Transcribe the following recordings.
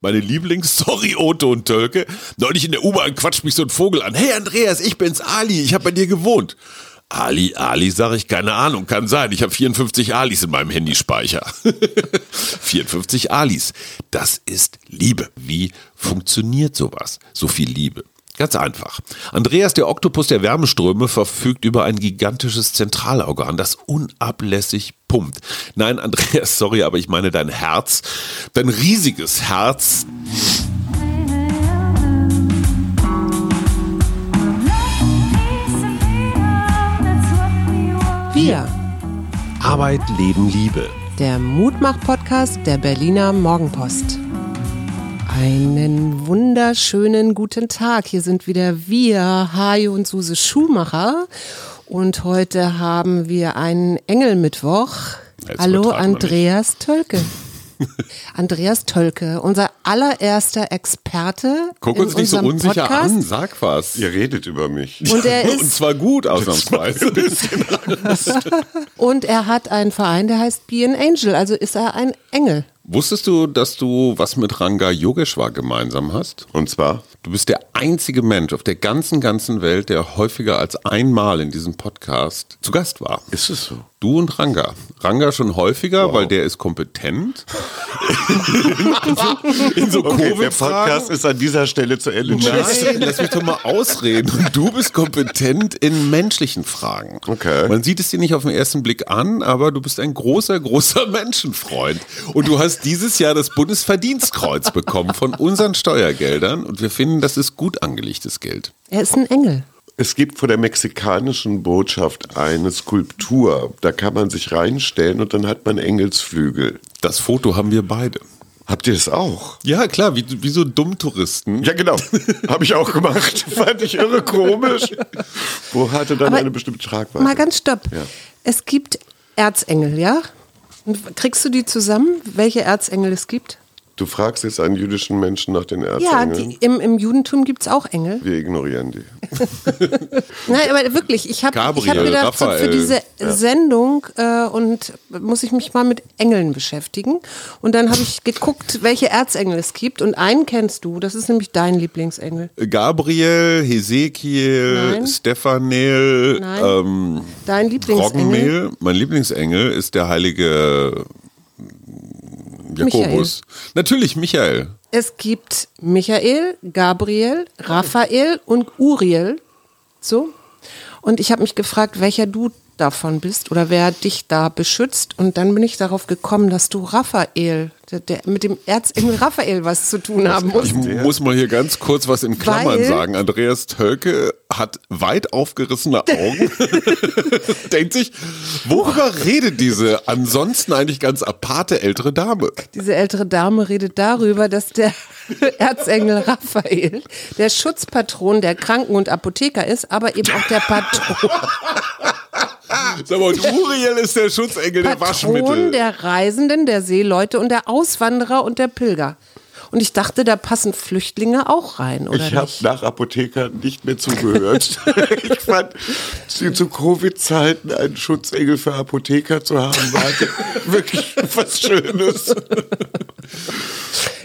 Meine Lieblingsstory, Otto und Tölke. Neulich in der U-Bahn quatscht mich so ein Vogel an. Hey Andreas, ich bin's Ali, ich habe bei dir gewohnt. Ali, Ali, sag ich, keine Ahnung, kann sein. Ich habe 54 Alis in meinem Handyspeicher. 54 Alis. Das ist Liebe. Wie funktioniert sowas? So viel Liebe. Ganz einfach. Andreas, der Oktopus der Wärmeströme, verfügt über ein gigantisches Zentralorgan, das unablässig pumpt. Nein, Andreas, sorry, aber ich meine dein Herz. Dein riesiges Herz. Wir, Arbeit, Leben, Liebe. der Mutmach-Podcast der Berliner Morgenpost. Einen wunderschönen guten Tag. Hier sind wieder wir, Hajo und Suse Schumacher. Und heute haben wir einen Engelmittwoch. Jetzt Hallo. Andreas Tölke. Andreas Tölke, unser allererster Experte. Guck in uns nicht so unsicher Podcast. an, sag was. Ihr redet über mich. Und er Und ist zwar gut, ausnahmsweise. und er hat einen Verein, der heißt Be an Angel, also ist er ein Engel. Wusstest du, dass du was mit Ranga Yogeshwar gemeinsam hast? Und zwar, Du bist der einzige Mensch auf der ganzen, ganzen Welt, der häufiger als einmal in diesem Podcast zu Gast war. ist es so? Du und Ranga. Ranga schon häufiger, weil der ist kompetent. in so, so Okay, der. Podcast ist an dieser Stelle zu Ende. Nein, lass mich doch mal ausreden. Und du bist kompetent in menschlichen Fragen. Okay. Man sieht es dir nicht auf den ersten Blick an, aber du bist ein großer, großer Menschenfreund. Und du hast dieses Jahr das Bundesverdienstkreuz bekommen von unseren Steuergeldern. Und wir finden, das ist gut angelegtes Geld. Er ist ein Engel. Es gibt vor der mexikanischen Botschaft eine Skulptur. Da kann man sich reinstellen und dann hat man Engelsflügel. Das Foto haben wir beide. Habt ihr das auch? Ja, klar, wie, wie so Dummtouristen. Ja, genau. Habe ich auch gemacht. Fand ich irre komisch. Wo hatte dann Aber eine bestimmte Tragweite? Mal ganz stopp. Ja. Es gibt Erzengel, ja? Kriegst du die zusammen, welche Erzengel es gibt? Du fragst jetzt einen jüdischen Menschen nach den Ja, Erzengeln. die, im, im Judentum gibt es auch Engel. Wir ignorieren die. Nein, aber wirklich, ich habe ich hab Gabriel, gedacht, so für Raphael. diese Sendung äh, und muss ich mich mal mit Engeln beschäftigen. Und dann habe ich geguckt, welche Erzengel es gibt. Und einen kennst du, das ist nämlich dein Lieblingsengel. Gabriel, Hesekiel, Nein. Stephanel, Nein. ähm, Dein Lieblingsengel. Roggenmehl. Mein Lieblingsengel ist der heilige Jakobus. Natürlich Michael. Es gibt Michael, Gabriel, Raphael und Uriel. So. Und ich habe mich gefragt, welcher du davon bist oder wer dich da beschützt. Und dann bin ich darauf gekommen, dass du Raphael, der, der mit dem Erzengel Raphael was zu tun haben musst. Ich muss mal hier ganz kurz was in Klammern Weil- sagen. Andreas Tölke hat weit aufgerissene Augen. Denkt sich, worüber redet diese ansonsten eigentlich ganz aparte ältere Dame? Diese ältere Dame redet darüber, dass der Erzengel Raphael der Schutzpatron der Kranken und Apotheker ist, aber eben auch der Patron, Sag mal, und Uriel ist der Schutzengel der Patron Waschmittel. der Reisenden, der Seeleute und der Auswanderer und der Pilger. Und ich dachte, da passen Flüchtlinge auch rein, oder Ich habe nach Apotheker nicht mehr zugehört. ich fand, zu, zu Covid-Zeiten einen Schutzengel für Apotheker zu haben, war wirklich was Schönes.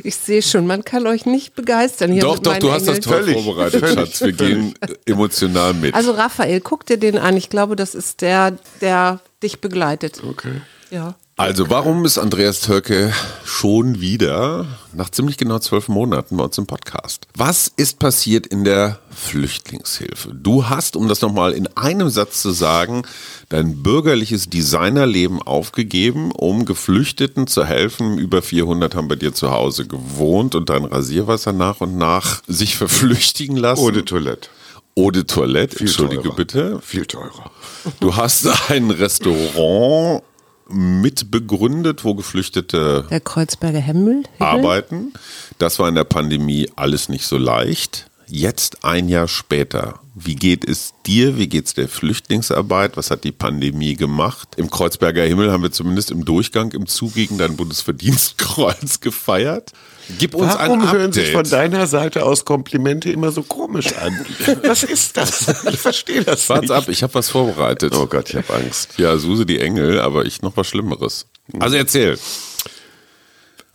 Ich sehe schon, man kann euch nicht begeistern hier Doch, mit doch, du hast das Engeln. toll Völlig, vorbereitet, völlig, Schatz. Wir gehen äh, emotional mit. Also Raphael, guck dir den an. Ich glaube, das ist der, der dich begleitet. Okay. Ja. Also, warum ist Andreas Türke schon wieder nach ziemlich genau zwölf Monaten bei uns im Podcast? Was ist passiert in der Flüchtlingshilfe? Du hast, um das nochmal in einem Satz zu sagen, dein bürgerliches Designerleben aufgegeben, um Geflüchteten zu helfen. Über 400 haben bei dir zu Hause gewohnt und dein Rasierwasser nach und nach sich verflüchtigen lassen. De Toilette. Eau de Toilette, Viel entschuldige teurer. bitte. Viel teurer. Du hast ein Restaurant mitbegründet, wo Geflüchtete Der Kreuzberger. Himmel? arbeiten. Das war in der Pandemie alles nicht so leicht. Jetzt ein Jahr später, wie geht es dir? Wie geht es der Flüchtlingsarbeit? Was hat die Pandemie gemacht? Im Kreuzberger Himmel haben wir zumindest im Durchgang im Zug gegen dein Bundesverdienstkreuz gefeiert. Gib uns Warum ein hören sich von Update. deiner Seite aus Komplimente immer so komisch an? Was ist das? Ich verstehe das Wart's nicht. ab, ich habe was vorbereitet. Oh Gott, ich habe Angst. Ja, Suse die Engel, aber ich noch was Schlimmeres. Also erzähl.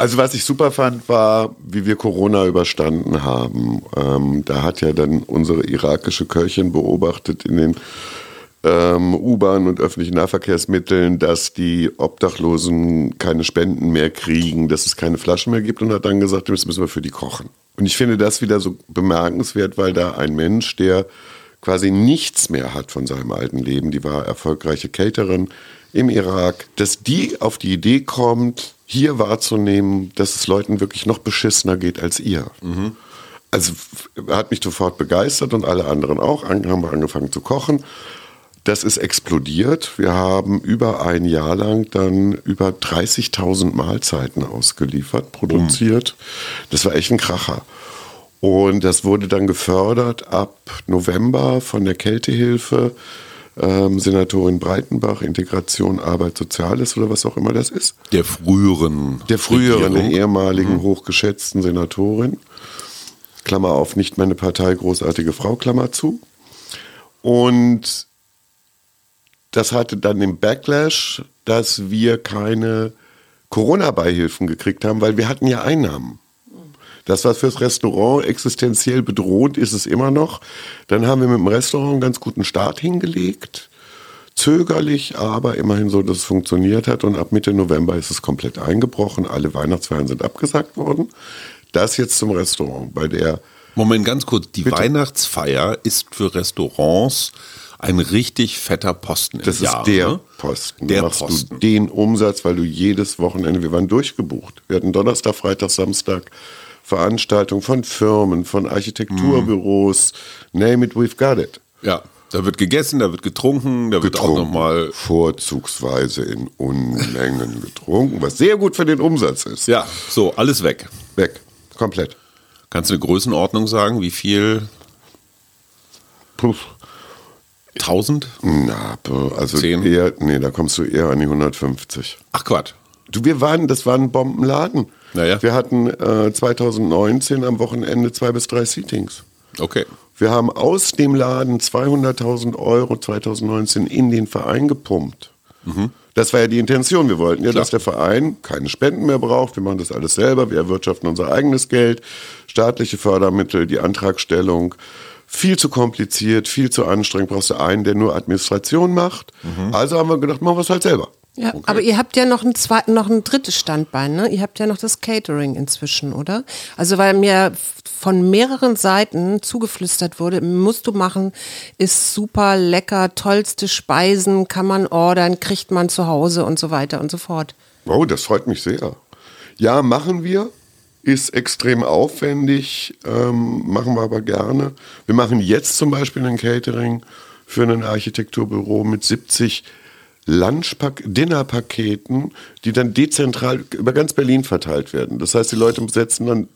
Also was ich super fand, war, wie wir Corona überstanden haben. Ähm, da hat ja dann unsere irakische Köchin beobachtet in den ähm, U-Bahn und öffentlichen Nahverkehrsmitteln, dass die Obdachlosen keine Spenden mehr kriegen, dass es keine Flaschen mehr gibt und hat dann gesagt, das müssen wir für die kochen. Und ich finde das wieder so bemerkenswert, weil da ein Mensch, der quasi nichts mehr hat von seinem alten Leben, die war erfolgreiche Caterin im Irak, dass die auf die Idee kommt, hier wahrzunehmen, dass es Leuten wirklich noch beschissener geht als ihr. Mhm. Also hat mich sofort begeistert und alle anderen auch. Haben wir angefangen zu kochen. Das ist explodiert. Wir haben über ein Jahr lang dann über 30.000 Mahlzeiten ausgeliefert, produziert. Das war echt ein Kracher. Und das wurde dann gefördert ab November von der Kältehilfe, ähm, Senatorin Breitenbach, Integration, Arbeit, Soziales oder was auch immer das ist. Der früheren. Der früheren, der ehemaligen mhm. hochgeschätzten Senatorin. Klammer auf, nicht meine Partei, großartige Frau, Klammer zu. Und das hatte dann den Backlash, dass wir keine Corona-Beihilfen gekriegt haben, weil wir hatten ja Einnahmen. Das war fürs Restaurant existenziell bedroht, ist es immer noch. Dann haben wir mit dem Restaurant einen ganz guten Start hingelegt. Zögerlich, aber immerhin so, dass es funktioniert hat. Und ab Mitte November ist es komplett eingebrochen. Alle Weihnachtsfeiern sind abgesagt worden. Das jetzt zum Restaurant. Bei der Moment, ganz kurz. Die Bitte? Weihnachtsfeier ist für Restaurants ein richtig fetter Posten. Das ist der ne? Posten. Der machst Posten. du den Umsatz, weil du jedes Wochenende, wir waren durchgebucht. Wir hatten Donnerstag, Freitag, Samstag Veranstaltungen von Firmen, von Architekturbüros. Mhm. Name it, we've got it. Ja. Da wird gegessen, da wird getrunken, da getrunken, wird auch nochmal. Vorzugsweise in Unmengen getrunken, was sehr gut für den Umsatz ist. Ja, so, alles weg. Weg. Komplett. Kannst du eine Größenordnung sagen, wie viel? Puh. 1000? Na, also 10? eher, nee, da kommst du eher an die 150. Ach Quatsch. Du, wir waren, das war ein Bombenladen. Naja. Wir hatten äh, 2019 am Wochenende zwei bis drei Seatings. Okay. Wir haben aus dem Laden 200.000 Euro 2019 in den Verein gepumpt. Mhm. Das war ja die Intention. Wir wollten ja, Klar. dass der Verein keine Spenden mehr braucht. Wir machen das alles selber. Wir erwirtschaften unser eigenes Geld, staatliche Fördermittel, die Antragstellung viel zu kompliziert, viel zu anstrengend. Brauchst du einen, der nur Administration macht. Mhm. Also haben wir gedacht, machen wir es halt selber. Ja, okay. aber ihr habt ja noch ein zweites, noch ein drittes Standbein, ne? Ihr habt ja noch das Catering inzwischen, oder? Also weil mir von mehreren Seiten zugeflüstert wurde, musst du machen, ist super lecker, tollste Speisen, kann man ordern, kriegt man zu Hause und so weiter und so fort. Oh, das freut mich sehr. Ja, machen wir ist extrem aufwendig, ähm, machen wir aber gerne. Wir machen jetzt zum Beispiel ein Catering für ein Architekturbüro mit 70 Lunch-Dinner-Paketen, die dann dezentral über ganz Berlin verteilt werden. Das heißt, die Leute setzen dann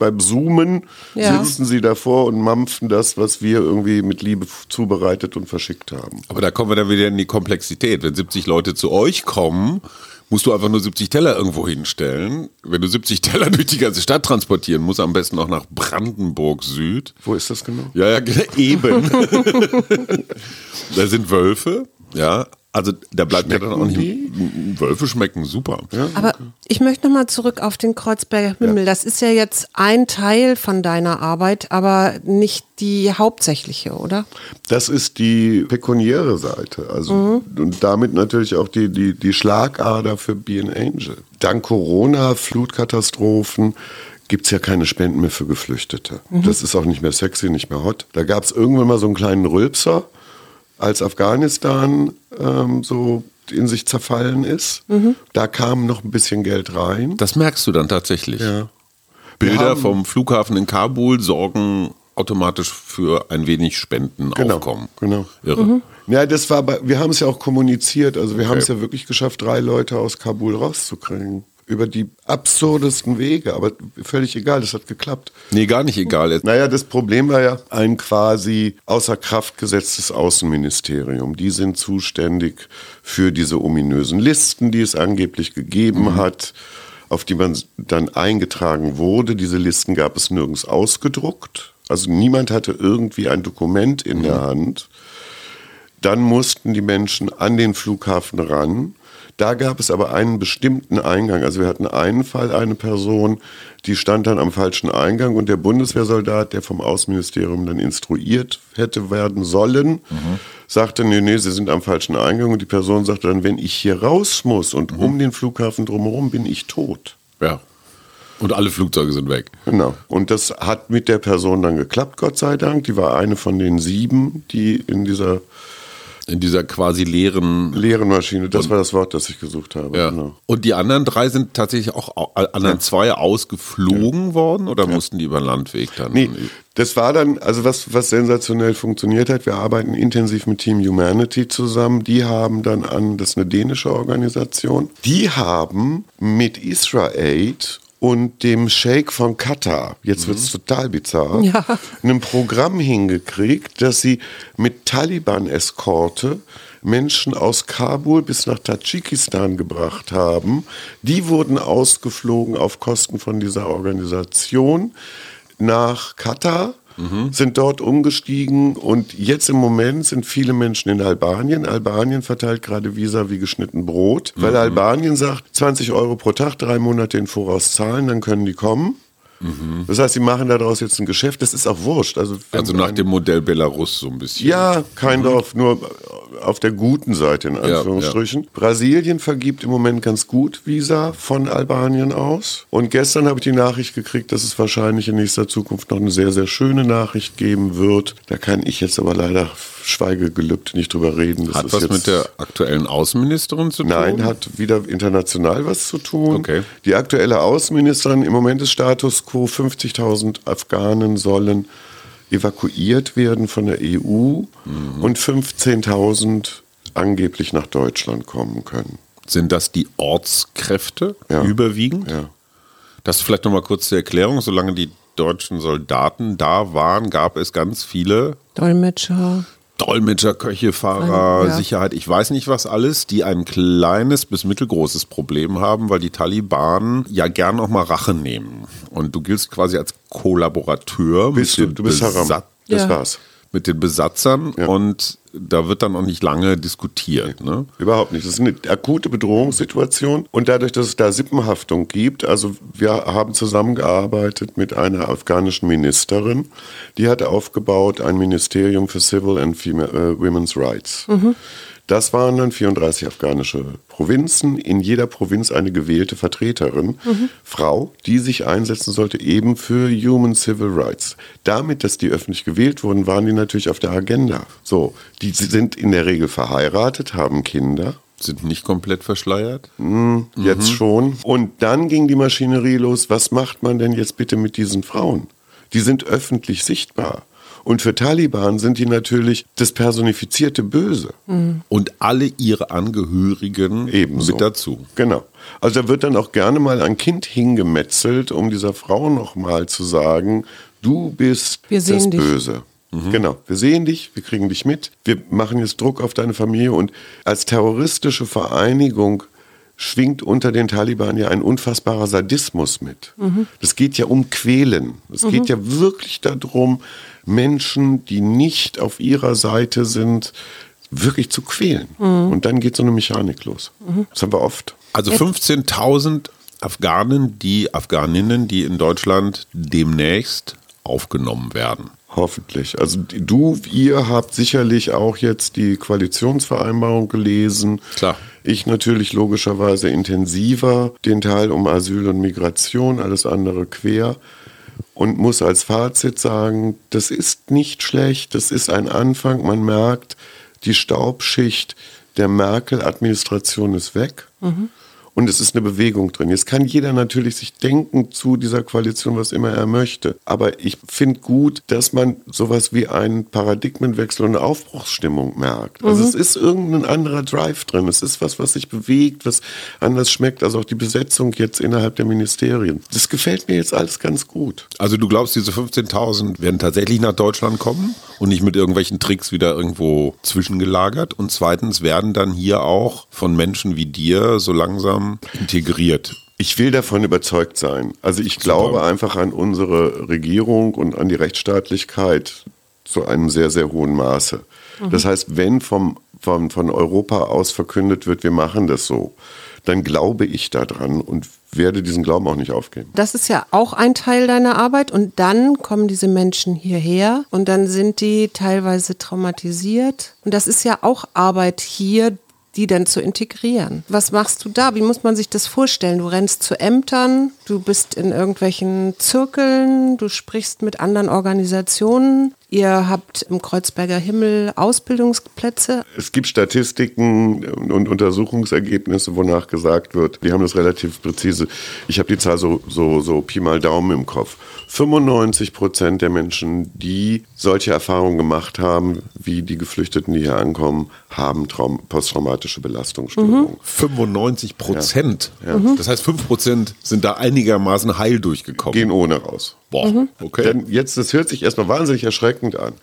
beim Zoomen, ja. sitzen sie davor und mampfen das, was wir irgendwie mit Liebe zubereitet und verschickt haben. Aber da kommen wir dann wieder in die Komplexität. Wenn 70 Leute zu euch kommen, musst du einfach nur 70 Teller irgendwo hinstellen. Wenn du 70 Teller durch die ganze Stadt transportieren musst, am besten auch nach Brandenburg Süd. Wo ist das genau? Ja, ja, eben. da sind Wölfe, ja, also da bleibt schmecken ja dann auch nicht. Wölfe schmecken super. Ja, Aber ich möchte nochmal zurück auf den Kreuzberger Himmel. Ja. Das ist ja jetzt ein Teil von deiner Arbeit, aber nicht die hauptsächliche, oder? Das ist die pekuniäre Seite. Also mhm. und damit natürlich auch die, die, die Schlagader für Be an Angel. Dank Corona, Flutkatastrophen, gibt es ja keine Spenden mehr für Geflüchtete. Mhm. Das ist auch nicht mehr sexy, nicht mehr hot. Da gab es irgendwann mal so einen kleinen Rülpser als Afghanistan ähm, so in sich zerfallen ist. Mhm. Da kam noch ein bisschen Geld rein. Das merkst du dann tatsächlich. Ja. Bilder vom Flughafen in Kabul sorgen automatisch für ein wenig Spendenaufkommen. Genau. genau. Irre. Mhm. Ja, das war, bei, wir haben es ja auch kommuniziert. Also wir okay. haben es ja wirklich geschafft, drei Leute aus Kabul rauszukriegen über die absurdesten Wege, aber völlig egal, das hat geklappt. Nee, gar nicht egal. Naja, das Problem war ja ein quasi außer Kraft gesetztes Außenministerium. Die sind zuständig für diese ominösen Listen, die es angeblich gegeben mhm. hat, auf die man dann eingetragen wurde. Diese Listen gab es nirgends ausgedruckt. Also niemand hatte irgendwie ein Dokument in mhm. der Hand. Dann mussten die Menschen an den Flughafen ran Da gab es aber einen bestimmten Eingang. Also wir hatten einen Fall, eine Person, die stand dann am falschen Eingang und der Bundeswehrsoldat, der vom Außenministerium dann instruiert hätte werden sollen, sagte, nee, nee, Sie sind am falschen Eingang und die Person sagte dann, wenn ich hier raus muss und um den Flughafen drumherum bin ich tot. Ja. Und alle Flugzeuge sind weg. Genau. Und das hat mit der Person dann geklappt, Gott sei Dank. Die war eine von den sieben, die in dieser In dieser quasi leeren. leeren Maschine, das war das Wort, das ich gesucht habe. Ja. Genau. Und die anderen drei sind tatsächlich auch, au- anderen zwei ausgeflogen worden oder mussten die über den Landweg dann? Nee, das war dann, also was, was sensationell funktioniert hat, wir arbeiten intensiv mit Team Humanity zusammen. Die haben dann an, das ist eine dänische Organisation, die haben mit Israel und dem Sheikh von Katar, jetzt wird es total bizarr, Ja. ein Programm hingekriegt, dass sie mit Taliban-Eskorte Menschen aus Kabul bis nach Tadschikistan gebracht haben. Die wurden ausgeflogen auf Kosten von dieser Organisation nach Katar, sind dort umgestiegen und jetzt im Moment sind viele Menschen in Albanien. Albanien verteilt gerade Visa wie geschnitten Brot, weil Albanien sagt, 20 Euro pro Tag, drei Monate in Voraus zahlen, dann können die kommen. Das heißt, sie machen daraus jetzt ein Geschäft. Das ist auch wurscht. Also, Also nach dem Modell Belarus so ein bisschen. ja, kein Dorf, nur auf der guten Seite in Anführungsstrichen. Brasilien vergibt im Moment ganz gut Visa von Albanien aus. Und gestern habe ich die Nachricht gekriegt, dass es wahrscheinlich in nächster Zukunft noch eine sehr, sehr schöne Nachricht geben wird. Da kann ich jetzt aber leider Schweigegelübde nicht drüber reden. Das Hat ist was jetzt mit der aktuellen Außenministerin zu tun? Nein, hat wieder international was zu tun. Okay. Die aktuelle Außenministerin, im Moment ist Status quo, 50.000 Afghanen sollen evakuiert werden von der EU Mhm. und 15.000 angeblich nach Deutschland kommen können. Sind das die Ortskräfte Ja. überwiegend? Ja. Das vielleicht nochmal kurz zur Erklärung. Solange die deutschen Soldaten da waren, gab es ganz viele Dolmetscher. Dolmetscher, Köche, Fahrer, Ja. Sicherheit, ich weiß nicht was alles, die ein kleines bis mittelgroßes Problem haben, weil die Taliban ja gern auch mal Rache nehmen. Und du giltst quasi als Kollaborateur Bist du, du bist Haram. Besat- Das Ja. war's. Mit den Besatzern Ja. und da wird dann auch nicht lange diskutiert. Ne? Überhaupt nicht. Das ist eine akute Bedrohungssituation. Und dadurch, dass es da Sippenhaftung gibt, also wir haben zusammengearbeitet mit einer afghanischen Ministerin, die hat aufgebaut ein Ministerium für Civil and Female, äh, Women's Rights. Das waren dann 34 afghanische Provinzen, in jeder Provinz eine gewählte Vertreterin, Frau, die sich einsetzen sollte eben für Human Civil Rights. Damit, dass die öffentlich gewählt wurden, waren die natürlich auf der Agenda. So, die sind in der Regel verheiratet, haben Kinder, Sind nicht komplett verschleiert. jetzt schon. Und dann ging die Maschinerie los. Was macht man denn jetzt bitte mit diesen Frauen? Die sind öffentlich sichtbar. Und für Taliban sind die natürlich das personifizierte Böse. Und alle ihre Angehörigen Ebenso. mit dazu. Genau. Also da wird dann auch gerne mal ein Kind hingemetzelt, um dieser Frau nochmal zu sagen, du bist Wir sehen das dich. Böse. Genau, wir sehen dich, wir kriegen dich mit, wir machen jetzt Druck auf deine Familie und als terroristische Vereinigung schwingt unter den Taliban ja ein unfassbarer Sadismus mit. Das geht ja um Quälen. Es geht ja wirklich darum, Menschen, die nicht auf ihrer Seite sind, wirklich zu quälen. Und dann geht so eine Mechanik los. Das haben wir oft. Also 15.000 Afghanen, die Afghaninnen, die in Deutschland demnächst aufgenommen werden. Hoffentlich. Also du, ihr habt sicherlich auch jetzt die Koalitionsvereinbarung gelesen. Klar. Ich natürlich logischerweise intensiver den Teil um Asyl und Migration, alles andere quer. Und muss als Fazit sagen, das ist nicht schlecht, das ist ein Anfang. Man merkt, die Staubschicht der Merkel-Administration ist weg. Und es ist eine Bewegung drin. Jetzt kann jeder natürlich sich denken zu dieser Koalition, was immer er möchte. Aber ich finde gut, dass man sowas wie einen Paradigmenwechsel und eine Aufbruchsstimmung merkt. Also es ist irgendein anderer Drive drin. Es ist was, was sich bewegt, was anders schmeckt. Also auch die Besetzung jetzt innerhalb der Ministerien. Das gefällt mir jetzt alles ganz gut. Also du glaubst, diese 15.000 werden tatsächlich nach Deutschland kommen und nicht mit irgendwelchen Tricks wieder irgendwo zwischengelagert? Und zweitens werden dann hier auch von Menschen wie dir so langsam integriert. Ich will davon überzeugt sein. Also ich glaube einfach an unsere Regierung und an die Rechtsstaatlichkeit zu einem sehr, sehr hohen Maße. Das heißt, wenn vom von, von Europa aus verkündet wird, wir machen das so, dann glaube ich daran und werde diesen Glauben auch nicht aufgeben. Das ist ja auch ein Teil deiner Arbeit und dann kommen diese Menschen hierher und dann sind die teilweise traumatisiert und das ist ja auch Arbeit hier, die dann zu integrieren. Was machst du da? Wie muss man sich das vorstellen? Du rennst zu Ämtern, du bist in irgendwelchen Zirkeln, du sprichst mit anderen Organisationen. Ihr habt im Kreuzberger Himmel Ausbildungsplätze. Es gibt Statistiken und Untersuchungsergebnisse, wonach gesagt wird, die haben das relativ präzise. Ich habe die Zahl so, so, so Pi mal Daumen im Kopf. 95 Prozent der Menschen, die solche Erfahrungen gemacht haben, wie die Geflüchteten, die hier ankommen, haben Traum posttraumatische Belastungsstörungen. 95 Prozent. Das heißt, 5 Prozent sind da einigermaßen heil durchgekommen. Gehen ohne raus. Boah, okay. Denn jetzt, das hört sich erstmal wahnsinnig erschreckend an.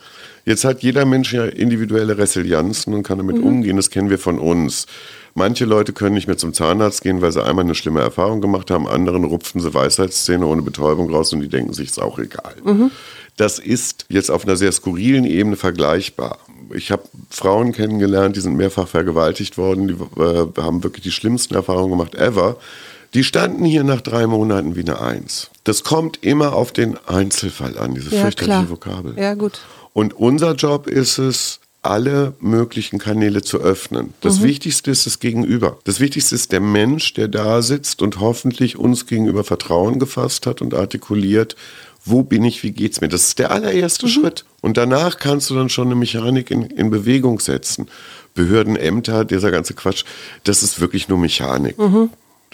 Jetzt hat jeder Mensch ja individuelle Resilienzen und kann damit umgehen. Das kennen wir von uns. Manche Leute können nicht mehr zum Zahnarzt gehen, weil sie einmal eine schlimme Erfahrung gemacht haben. Anderen rupfen sie Weisheitszähne ohne Betäubung raus und die denken sich, ist auch egal. Das ist jetzt auf einer sehr skurrilen Ebene vergleichbar. Ich habe Frauen kennengelernt, die sind mehrfach vergewaltigt worden, die äh, haben wirklich die schlimmsten Erfahrungen gemacht ever. Die standen hier nach drei Monaten wie eine Eins. Das kommt immer auf den Einzelfall an, diese Ja, fürchterliche klar. Vokabel. Ja, gut. Und unser Job ist es, alle möglichen Kanäle zu öffnen. Das Wichtigste ist das Gegenüber. Das Wichtigste ist der Mensch, der da sitzt und hoffentlich uns gegenüber Vertrauen gefasst hat und artikuliert, wo bin ich, wie geht's mir. Das ist der allererste Schritt. Und danach kannst du dann schon eine Mechanik in, in Bewegung setzen. Behörden, Ämter, dieser ganze Quatsch, das ist wirklich nur Mechanik.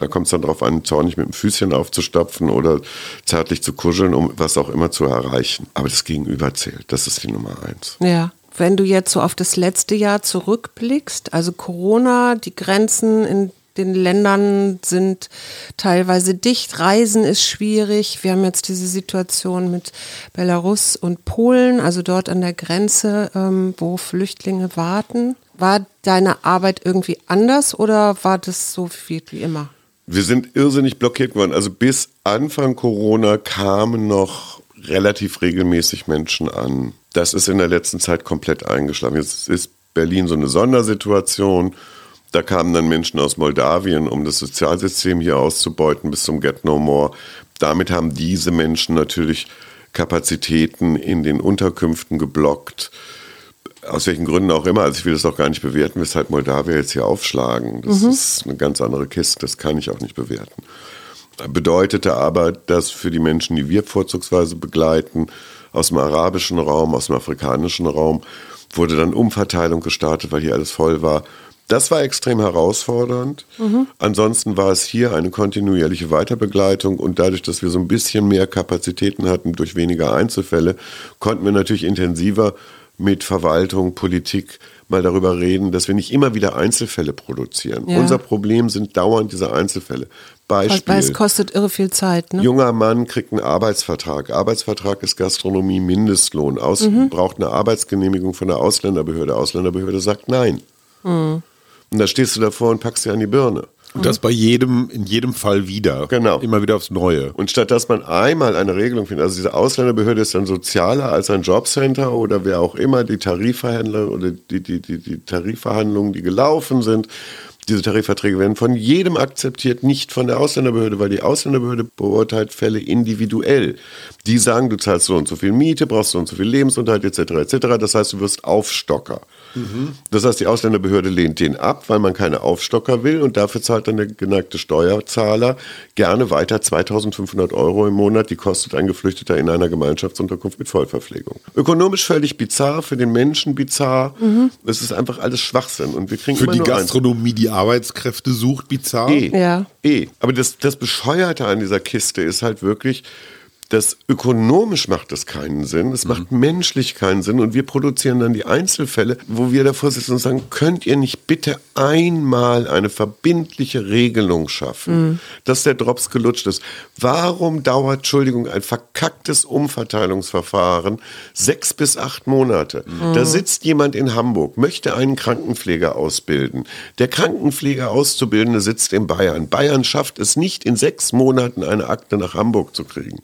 Da kommt es dann darauf an, zornig mit dem Füßchen aufzustapfen oder zärtlich zu kuscheln, um was auch immer zu erreichen. Aber das Gegenüber zählt. Das ist die Nummer eins. Ja. Wenn du jetzt so auf das letzte Jahr zurückblickst, also Corona, die Grenzen in den Ländern sind teilweise dicht, Reisen ist schwierig. Wir haben jetzt diese Situation mit Belarus und Polen, also dort an der Grenze, ähm, wo Flüchtlinge warten. War deine Arbeit irgendwie anders oder war das so wie immer? Wir sind irrsinnig blockiert geworden. Also bis Anfang Corona kamen noch relativ regelmäßig Menschen an. Das ist in der letzten Zeit komplett eingeschlafen. Jetzt ist Berlin so eine Sondersituation. Da kamen dann Menschen aus Moldawien, um das Sozialsystem hier auszubeuten bis zum Get No More. Damit haben diese Menschen natürlich Kapazitäten in den Unterkünften geblockt. Aus welchen Gründen auch immer, also ich will das auch gar nicht bewerten, weshalb Moldawier jetzt hier aufschlagen. Das ist eine ganz andere Kiste, das kann ich auch nicht bewerten. Bedeutete aber, dass für die Menschen, die wir vorzugsweise begleiten, aus dem arabischen Raum, aus dem afrikanischen Raum, wurde dann Umverteilung gestartet, weil hier alles voll war. Das war extrem herausfordernd. Ansonsten war es hier eine kontinuierliche Weiterbegleitung und dadurch, dass wir so ein bisschen mehr Kapazitäten hatten durch weniger Einzelfälle, konnten wir natürlich intensiver mit Verwaltung, Politik mal darüber reden, dass wir nicht immer wieder Einzelfälle produzieren. Ja. Unser Problem sind dauernd diese Einzelfälle. Weil Beispiel. es kostet irre viel Zeit, ne? Junger Mann kriegt einen Arbeitsvertrag. Arbeitsvertrag ist Gastronomie Mindestlohn. Aus, Braucht eine Arbeitsgenehmigung von der Ausländerbehörde. Ausländerbehörde sagt nein. Und da stehst du davor und packst dir an die Birne. Und das bei jedem, in jedem Fall wieder. Genau. Immer wieder aufs Neue. Und statt dass man einmal eine Regelung findet, also diese Ausländerbehörde ist dann sozialer als ein Jobcenter oder wer auch immer, die Tarifverhändler oder die, die, die, die Tarifverhandlungen, die gelaufen sind. Diese Tarifverträge werden von jedem akzeptiert, nicht von der Ausländerbehörde, weil die Ausländerbehörde beurteilt Fälle individuell. Die sagen, du zahlst so und so viel Miete, brauchst so und so viel Lebensunterhalt etc. etc. Das heißt, du wirst Aufstocker. Das heißt, die Ausländerbehörde lehnt den ab, weil man keine Aufstocker will und dafür zahlt dann der geneigte Steuerzahler gerne weiter 2500 Euro im Monat. Die kostet ein Geflüchteter in einer Gemeinschaftsunterkunft mit Vollverpflegung. Ökonomisch völlig bizarr, für den Menschen bizarr. Es ist einfach alles Schwachsinn und wir kriegen Für immer die nur eins. Gastronomie, die Arbeitskräfte sucht, bizarr. Eh. Ja. Eh. Aber das, das Bescheuerte an dieser Kiste ist halt wirklich, dass ökonomisch macht das keinen Sinn, es macht menschlich keinen Sinn und wir produzieren dann die Einzelfälle, wo wir davor sitzen und sagen, könnt ihr nicht bitte einmal eine verbindliche Regelung schaffen, dass der Drops gelutscht ist. Warum dauert, Entschuldigung, ein verkacktes Umverteilungsverfahren sechs bis acht Monate? Da sitzt jemand in Hamburg, möchte einen Krankenpfleger ausbilden. Der Krankenpfleger Auszubildende sitzt in Bayern. Bayern schafft es nicht, in sechs Monaten eine Akte nach Hamburg zu kriegen.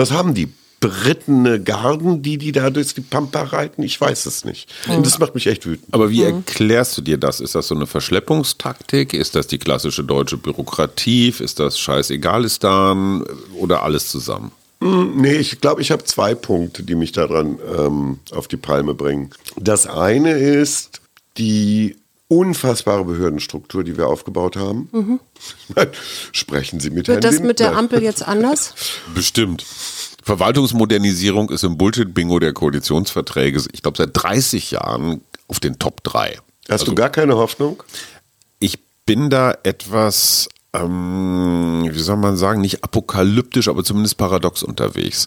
Was haben die? berittene Garden, die die da durch die Pampa reiten? Ich weiß es nicht. Und das macht mich echt wütend. Aber wie erklärst du dir das? Ist das so eine Verschleppungstaktik? Ist das die klassische deutsche Bürokratie? Ist das Scheißegalistan oder alles zusammen? Nee, ich glaube, ich habe zwei Punkte, die mich daran ähm, auf die Palme bringen. Das eine ist die unfassbare Behördenstruktur, die wir aufgebaut haben. Meine, Sprechen Sie mit Wird Herrn das mit der. Ampel jetzt anders? Bestimmt. Verwaltungsmodernisierung ist im Bullshit-Bingo der Koalitionsverträge, ich glaube, seit 30 Jahren auf den Top 3. Hast du gar keine Hoffnung? ich bin da etwas, ähm, wie soll man sagen, nicht apokalyptisch, aber zumindest paradox unterwegs.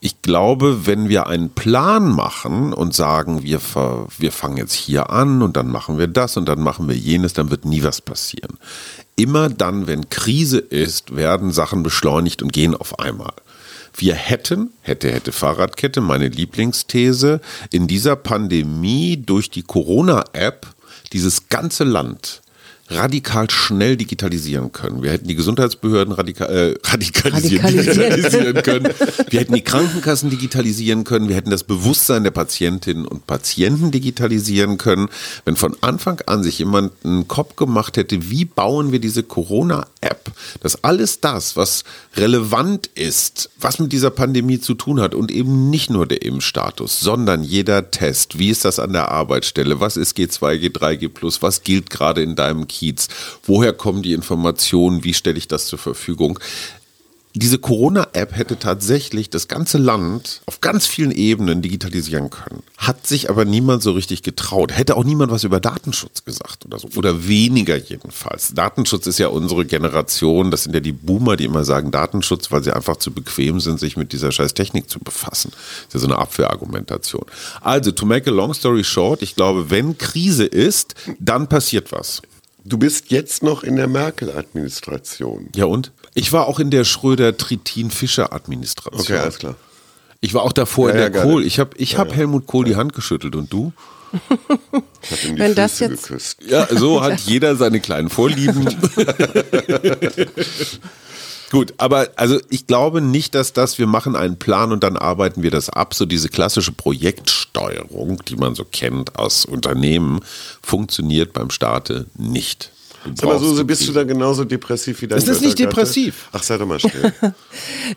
Ich glaube, wenn wir einen Plan machen und sagen, wir, wir fangen jetzt hier an und dann machen wir das und dann machen wir jenes, dann wird nie was passieren. Immer dann, wenn Krise ist, werden Sachen beschleunigt und gehen auf einmal. Wir hätten, hätte, hätte Fahrradkette, meine Lieblingsthese, in dieser Pandemie durch die Corona-App dieses ganze Land radikal schnell digitalisieren können. Wir hätten die Gesundheitsbehörden radika äh, radikalisieren, Radikalisieren. digitalisieren können. Wir hätten die Krankenkassen digitalisieren können. Wir hätten das Bewusstsein der Patientinnen und Patienten digitalisieren können. Wenn von Anfang an sich jemand einen Kopf gemacht hätte, wie bauen wir diese Corona-App, dass alles das, was relevant ist, was mit dieser Pandemie zu tun hat und eben nicht nur der Impfstatus, sondern jeder Test, wie ist das an der Arbeitsstelle, was ist G2, G3, G+, was gilt gerade in deinem Kiez, woher kommen die Informationen, wie stelle ich das zur Verfügung. Diese Corona-App hätte tatsächlich das ganze Land auf ganz vielen Ebenen digitalisieren können. Hat sich aber niemand so richtig getraut. Hätte auch niemand was über Datenschutz gesagt oder so. Oder weniger jedenfalls. Datenschutz ist ja unsere Generation. Das sind ja die Boomer, die immer sagen Datenschutz, weil sie einfach zu bequem sind, sich mit dieser scheiß Technik zu befassen. Das ist ja so eine Abwehrargumentation. Also, to make a long story short, ich glaube, wenn Krise ist, dann passiert was. Du bist jetzt noch in der Merkel-Administration. Ja und? Ich war auch in der Schröder-Trittin-Fischer-Administration. Okay, alles klar. Ich war auch davor Ja, in ja, der gerne. Kohl. Ich habe ich hab Helmut Kohl die Hand geschüttelt und du? Ich hab ihm die Wenn das Füße jetzt- geküsst. Ja, so hat jeder seine kleinen Vorlieben. Gut, aber also ich glaube nicht, dass das, wir machen einen Plan und dann arbeiten wir das ab. So diese klassische Projektsteuerung, die man so kennt aus Unternehmen, funktioniert beim Staate nicht. Sag die bist du Krise. da genauso depressiv wie dein Es ist nicht depressiv. Ach, sei doch mal still.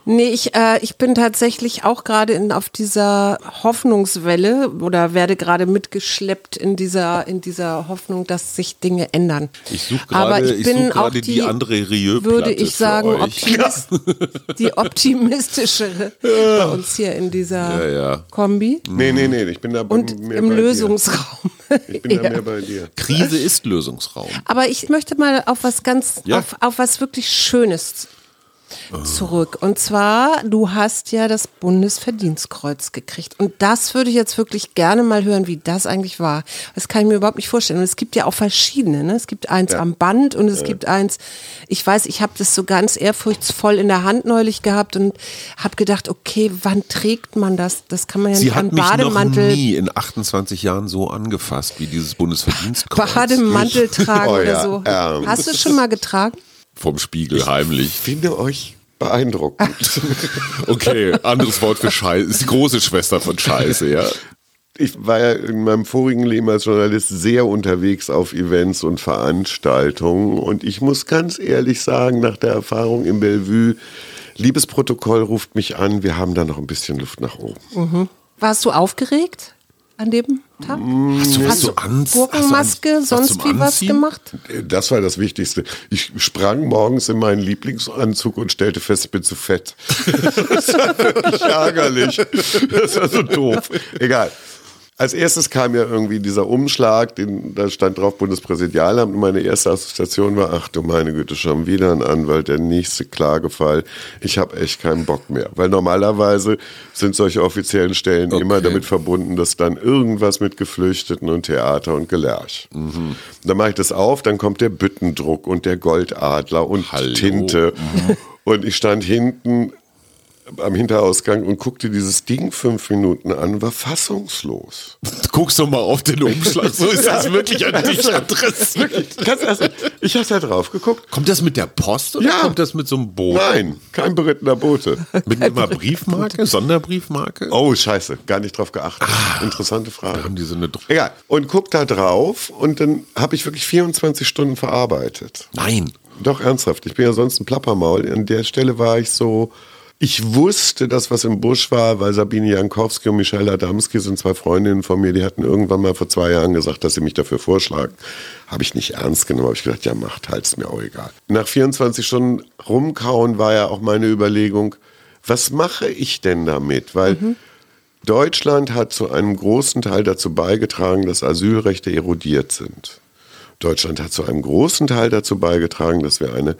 Nee, ich, äh, ich bin tatsächlich auch gerade in- auf dieser Hoffnungswelle oder werde gerade mitgeschleppt in dieser, in dieser Hoffnung, dass sich Dinge ändern. Ich suche Aber gerade ich ich bin such auch gerade die, andere Rieu-Platte würde ich für sagen, euch. Optimist, die optimistischere bei uns hier in dieser Ja, ja. Kombi. Nee, nee, nee, ich bin da Und mehr im bei Lösungsraum. Dir. Ich bin da Ja. mehr bei dir. Krise ist Lösungsraum. Aber ich möchte mal auf was ganz, Ja. auf, auf was wirklich Schönes zurück. Und zwar, du hast ja das Bundesverdienstkreuz gekriegt. Und das würde ich jetzt wirklich gerne mal hören, wie das eigentlich war. Das kann ich mir überhaupt nicht vorstellen. Und es gibt ja auch verschiedene. Ne? Es gibt eins am Band und es gibt eins, ich weiß, ich habe das so ganz ehrfurchtsvoll in der Hand neulich gehabt und habe gedacht, okay, wann trägt man das? Das kann man ja Sie nicht am Bademantel, noch nie in 28 Jahren so angefasst wie dieses Bundesverdienstkreuz. Bademantel tragen Euer oder so. Ernst. Hast du es schon mal getragen? Vom Spiegel heimlich. Ich finde euch beeindruckend. Okay, anderes Wort für Scheiße. Ist die große Schwester von Scheiße, ja. Ich war ja in meinem vorigen Leben als Journalist sehr unterwegs auf Events und Veranstaltungen und ich muss ganz ehrlich sagen, nach der Erfahrung im Bellevue, Liebesprotokoll ruft mich an, wir haben da noch ein bisschen Luft nach oben. Warst du aufgeregt an dem Tag? Hast du Hast du ans, Gurkenmaske, hast du sonst wie was gemacht? Das war das Wichtigste. Ich sprang morgens in meinen Lieblingsanzug und stellte fest, ich bin zu fett. Das war wirklich ärgerlich. Das war so doof. Egal. Als erstes kam ja irgendwie dieser Umschlag, den, da stand drauf Bundespräsidialamt und meine erste Assoziation war, ach du meine Güte, schon wieder ein Anwalt, der nächste Klagefall. Ich habe echt keinen Bock mehr. Weil normalerweise sind solche offiziellen Stellen Okay. immer damit verbunden, dass dann irgendwas mit Geflüchteten und Theater und Gelerch. Dann mache ich das auf, dann kommt der Büttendruck und der Goldadler und Hallo. Tinte. Und ich stand hinten am Hinterausgang und guckte dieses Ding fünf Minuten an, war fassungslos. Guckst du mal auf den Umschlag, so ist das wirklich an dich adressiert. Wirklich. Ich habe da drauf geguckt. Kommt das mit der Post oder Ja. kommt das mit so einem Boot? Nein, kein berittener Bote. Mit einer Briefmarke, Sonderbriefmarke? Oh, scheiße, gar nicht drauf geachtet. Interessante Frage. Haben die so eine Egal. Und guck da drauf und dann habe ich wirklich 24 Stunden verarbeitet. Nein. Doch, ernsthaft. Ich bin ja sonst ein Plappermaul. An der Stelle war ich so. Ich wusste, dass was im Busch war, weil Sabine Jankowski und Michelle Adamski sind zwei Freundinnen von mir, die hatten irgendwann mal vor zwei Jahren gesagt, dass sie mich dafür vorschlagen. Habe ich nicht ernst genommen. Habe ich gedacht, ja, macht halt, ist mir auch egal. Nach 24 Stunden rumkauen war ja auch meine Überlegung, was mache ich denn damit? Weil Deutschland hat zu einem großen Teil dazu beigetragen, dass Asylrechte erodiert sind. Deutschland hat zu einem großen Teil dazu beigetragen, dass wir eine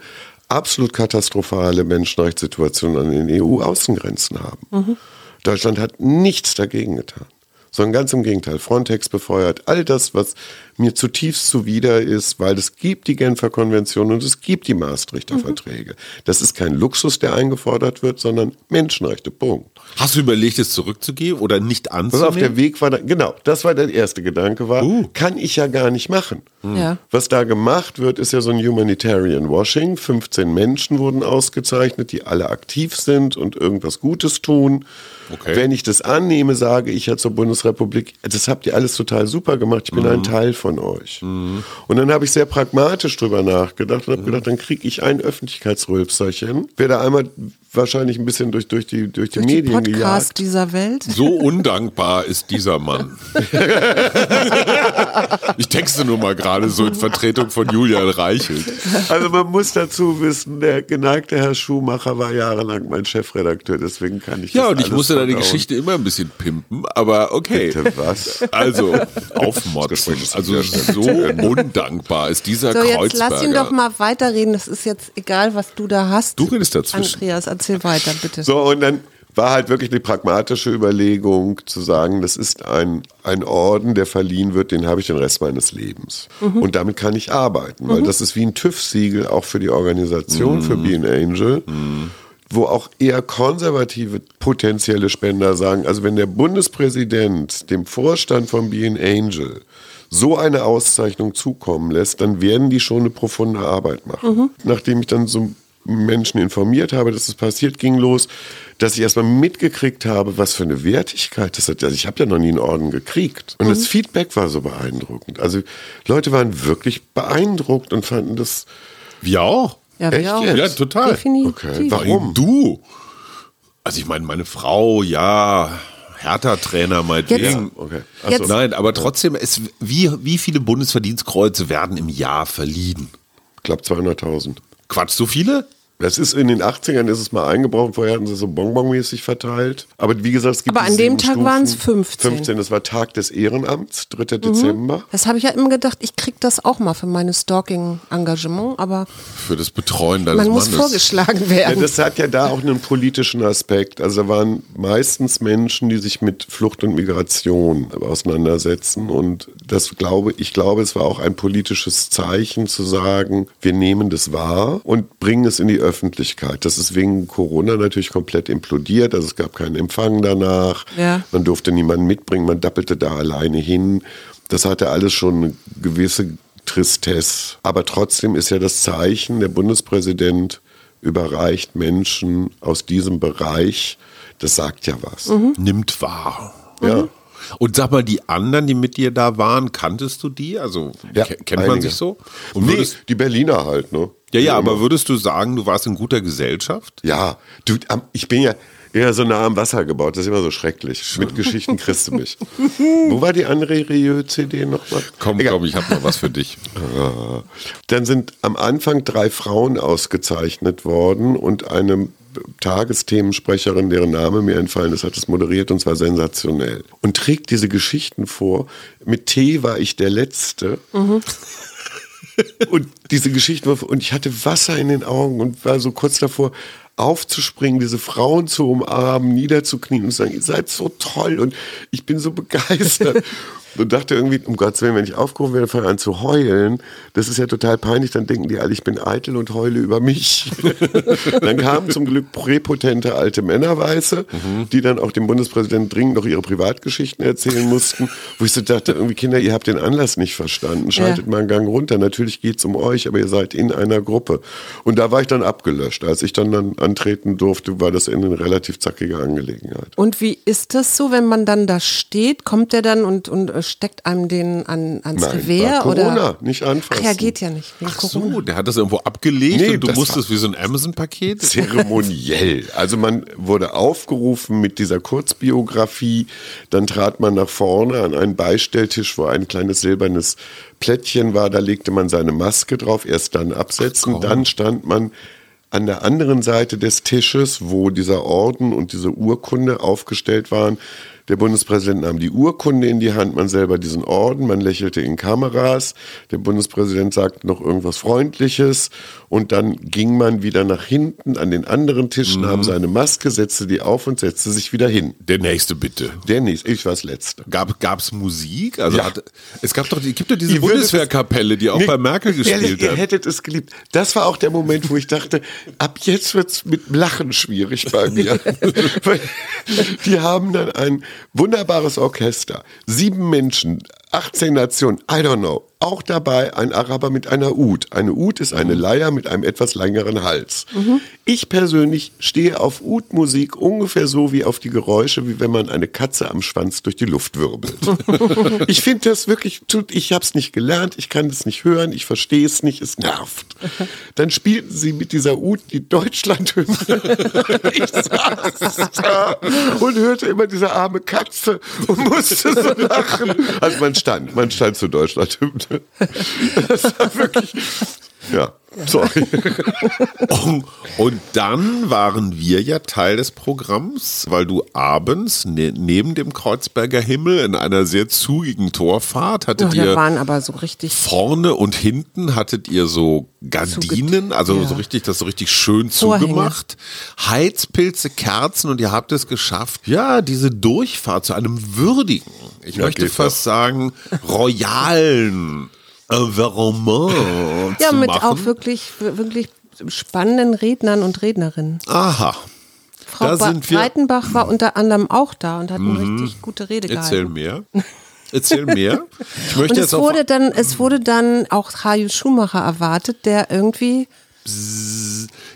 absolut katastrophale Menschenrechtssituation an den EU-Außengrenzen haben. Deutschland hat nichts dagegen getan, sondern ganz im Gegenteil. Frontex befeuert all das, was mir zutiefst zuwider ist, weil es gibt die Genfer Konvention und es gibt die Maastrichter Verträge. Das ist kein Luxus, der eingefordert wird, sondern Menschenrechte. Punkt. Hast du überlegt, es zurückzugeben oder nicht Pass auf, der anzunehmen? Weg war, da, genau, das war der erste Gedanke, war, Uh. kann ich ja gar nicht machen. Ja. Was da gemacht wird, ist ja so ein Humanitarian Washing. 15 Menschen wurden ausgezeichnet, die alle aktiv sind und irgendwas Gutes tun. Okay. Wenn ich das annehme, sage ich ja zur Bundesrepublik, das habt ihr alles total super gemacht, ich bin Mhm. ein Teil von euch. Und dann habe ich sehr pragmatisch drüber nachgedacht und habe gedacht, dann kriege ich ein Öffentlichkeitsrülpserchen, werde einmal wahrscheinlich ein bisschen durch, durch die, durch die Durch die Medien gejagt. Dieser Welt. So undankbar ist dieser Mann. ich texte nur mal gerade so in Vertretung von Julian Reichelt. Also man muss dazu wissen, der geneigte Herr Schumacher war jahrelang mein Chefredakteur, deswegen kann ich Ja, das und ich musste deine. Geschichte immer ein bisschen pimpen, aber okay. Bitte was? Also, aufmotzen. Also, so undankbar ist dieser So, jetzt Kreuzberger. lass ihn doch mal weiterreden. Das ist jetzt egal, was du da hast. Du redest dazwischen. Andreas, erzähl weiter, bitte. So, und dann war halt wirklich die pragmatische Überlegung zu sagen, das ist ein, ein Orden, der verliehen wird, den habe ich den Rest meines Lebens. Und damit kann ich arbeiten, weil das ist wie ein TÜV-Siegel auch für die Organisation, für Be an Angel. Wo auch eher konservative potenzielle Spender sagen, also wenn der Bundespräsident dem Vorstand von Be an Angel so eine Auszeichnung zukommen lässt, dann werden die schon eine profunde Arbeit machen. Nachdem ich dann so Menschen informiert habe, dass es passiert, ging los, dass ich erstmal mitgekriegt habe, was für eine Wertigkeit das hat. Also ich habe ja noch nie einen Orden gekriegt. Und das Feedback war so beeindruckend. Also Leute waren wirklich beeindruckt und fanden das. Wir auch. Ja, Echt wir auch. jetzt? Ja, total. Definitiv. Okay, warum? Du. Also ich meine, meine Frau, ja, Hertha-Trainer meinetwegen. Okay. So. Nein, aber trotzdem, es, wie, wie viele Bundesverdienstkreuze werden im Jahr verliehen? Ich glaube 200.000. Quatsch, so viele? Das ist in den 80ern ist es mal eingebrochen, vorher hatten sie so bonbonmäßig verteilt. Aber wie gesagt, es gibt Aber an dem Tag Stufen. waren's 15. 15, das war Tag des Ehrenamts, 3. Mhm. Dezember. Das habe ich ja immer gedacht, ich krieg das auch mal für meine Stalking-Engagement, aber Für das Betreuen deines man muss Mannes. vorgeschlagen Ja, werden. das hat ja da auch einen politischen Aspekt. Also da waren meistens Menschen, die sich mit Flucht und Migration auseinandersetzen. Und das glaube ich glaube, es war auch ein politisches Zeichen zu sagen, wir nehmen das wahr und bringen es in die Öffentlichkeit. Das ist wegen Corona natürlich komplett implodiert. Also es gab keinen Empfang danach. Ja. Man durfte niemanden mitbringen. Man dappelte da alleine hin. Das hatte alles schon eine gewisse Tristesse. Aber trotzdem ist ja das Zeichen, der Bundespräsident überreicht Menschen aus diesem Bereich. Das sagt ja was. Nimmt wahr. Ja. Und sag mal, die anderen, die mit dir da waren, kanntest du die? Also Ja, ke- kennt man einige. sich so? Und Nee, die Berliner halt, ne? ja, ja, aber würdest du sagen, du warst in guter Gesellschaft? Ja, du, ich bin ja eher so nah am Wasser gebaut, das ist immer so schrecklich. Mit Geschichten kriegst du mich. Wo war die andere Rieu-CD nochmal? Komm, Egal. komm, ich habe noch was für dich. Dann sind am Anfang drei Frauen ausgezeichnet worden und eine Tagesthemensprecherin, deren Name mir entfallen ist, hat es moderiert und zwar sensationell. Und trägt diese Geschichten vor. Mit Tee war ich der Letzte. Und diese Geschichten und ich hatte Wasser in den Augen und war so kurz davor, aufzuspringen, diese Frauen zu umarmen, niederzuknien und zu sagen, ihr seid so toll und ich bin so begeistert. und dachte irgendwie, um Gottes Willen, wenn ich aufgerufen werde, fange an zu heulen. Das ist ja total peinlich. Dann denken die alle, ich bin eitel und heule über mich. dann kamen zum Glück präpotente alte Männerweiße, mhm. die dann auch dem Bundespräsidenten dringend noch ihre Privatgeschichten erzählen mussten. Wo ich so dachte, irgendwie Kinder, ihr habt den Anlass nicht verstanden. Schaltet ja. mal einen Gang runter. Natürlich geht es um euch, aber ihr seid in einer Gruppe. Und da war ich dann abgelöscht. Als ich dann, dann antreten durfte, war das eine relativ zackige Angelegenheit. Und wie ist das so, wenn man dann da steht? Kommt der dann und, und steckt einem den an, ans Nein, Revier? Corona, oder? nicht anfassen. Ach ja, geht ja nicht. Ach so, der hat das irgendwo abgelegt nee, und du musstest wie so ein Amazon-Paket? Zeremoniell. Also man wurde aufgerufen mit dieser Kurzbiografie, dann trat man nach vorne an einen Beistelltisch, wo ein kleines silbernes Plättchen war, da legte man seine Maske drauf, erst dann absetzen, Ach, dann stand man an der anderen Seite des Tisches, wo dieser Orden und diese Urkunde aufgestellt waren, der Bundespräsident nahm die Urkunde in die Hand, man selber diesen Orden, man lächelte in Kameras, der Bundespräsident sagte noch irgendwas Freundliches und dann ging man wieder nach hinten an den anderen Tisch, mhm. nahm seine Maske, setzte die auf und setzte sich wieder hin. Der nächste bitte. Der nächste, ich war das Letzte. Gab es Musik? Also ja. hat, es gab doch, gibt doch diese ihr Bundeswehrkapelle, die auch nee, bei Merkel gespielt ehrlich, hat. Ihr hättet es geliebt. Das war auch der Moment, wo ich dachte, ab jetzt wird es mit Lachen schwierig bei mir. die haben dann ein wunderbares Orchester, sieben Menschen, 18 Nationen, I don't know. Auch dabei ein Araber mit einer Ud. Eine Ud ist eine Leier mit einem etwas längeren Hals. Mhm. Ich persönlich stehe auf Ud-Musik ungefähr so wie auf die Geräusche, wie wenn man eine Katze am Schwanz durch die Luft wirbelt. ich finde das wirklich, ich habe es nicht gelernt, ich kann es nicht hören, ich verstehe es nicht, es nervt. Dann spielten sie mit dieser Ud die Deutschlandhymne. ich saß da und hörte immer diese arme Katze und musste so lachen. Also man stand, man stand zu Deutschlandhymne. Das war wirklich. Ja, sorry. Und, und, dann waren wir ja Teil des Programms, weil du abends ne, neben dem Kreuzberger Himmel in einer sehr zugigen Torfahrt hattet oh, ihr waren aber so richtig vorne und hinten hattet ihr so Gardinen, also ja. so richtig das so richtig schön Vorhänge. zugemacht, Heizpilze, Kerzen und ihr habt es geschafft, ja diese Durchfahrt zu einem würdigen, ich ja, möchte fast auch. sagen royalen Environment ja, mit machen. auch wirklich, wirklich spannenden Rednern und Rednerinnen. Aha. Frau da ba Breitenbach war unter anderem auch da und hat eine mhm. richtig gute Rede Erzähl gehalten. mehr. Erzähl mehr. Ich möchte und es jetzt wurde dann, es wurde dann auch Haju Schumacher erwartet, der irgendwie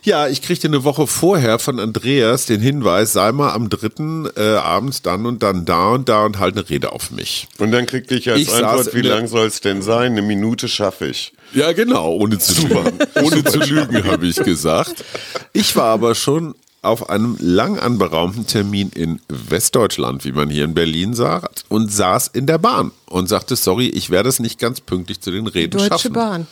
ja, ich kriegte eine Woche vorher von Andreas den Hinweis, sei mal am dritten äh, abends dann und dann da und da und halt eine Rede auf mich. Und dann kriegte ich als ich Antwort, wie lang soll es denn sein? Eine Minute schaffe ich. Ja, genau, ohne zu lügen. ohne zu lügen, habe ich gesagt. Ich war aber schon auf einem lang anberaumten Termin in Westdeutschland, wie man hier in Berlin sagt, und saß in der Bahn und sagte, sorry, ich werde es nicht ganz pünktlich zu den Reden Deutsche schaffen. Deutsche Bahn.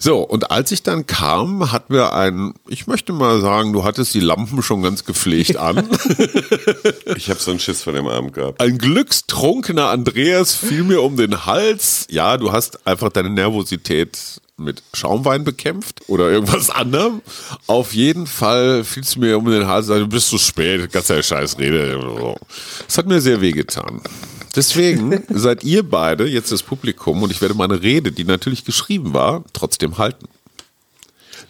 So, und als ich dann kam, hatten wir einen, ich möchte mal sagen, du hattest die Lampen schon ganz gepflegt an. ich habe so einen Schiss von dem Abend gehabt. Ein glückstrunkener Andreas fiel mir um den Hals. Ja, du hast einfach deine Nervosität mit Schaumwein bekämpft oder irgendwas anderem. Auf jeden Fall fiel es mir um den Hals, du bist zu spät, ganz ja scheiß Rede. Das hat mir sehr wehgetan. Deswegen seid ihr beide jetzt das Publikum und ich werde meine Rede, die natürlich geschrieben war, trotzdem halten.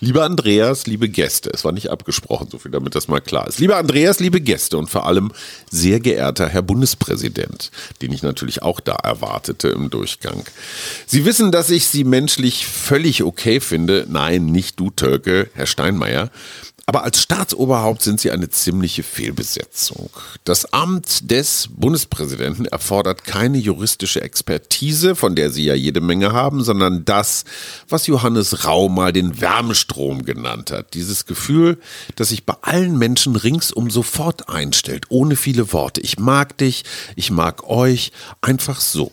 Lieber Andreas, liebe Gäste, es war nicht abgesprochen, so viel damit das mal klar ist. Lieber Andreas, liebe Gäste und vor allem sehr geehrter Herr Bundespräsident, den ich natürlich auch da erwartete im Durchgang. Sie wissen, dass ich Sie menschlich völlig okay finde. Nein, nicht du, Türke, Herr Steinmeier. Aber als Staatsoberhaupt sind sie eine ziemliche Fehlbesetzung. Das Amt des Bundespräsidenten erfordert keine juristische Expertise, von der sie ja jede Menge haben, sondern das, was Johannes Rau mal den Wärmestrom genannt hat. Dieses Gefühl, das sich bei allen Menschen ringsum sofort einstellt, ohne viele Worte. Ich mag dich, ich mag euch, einfach so.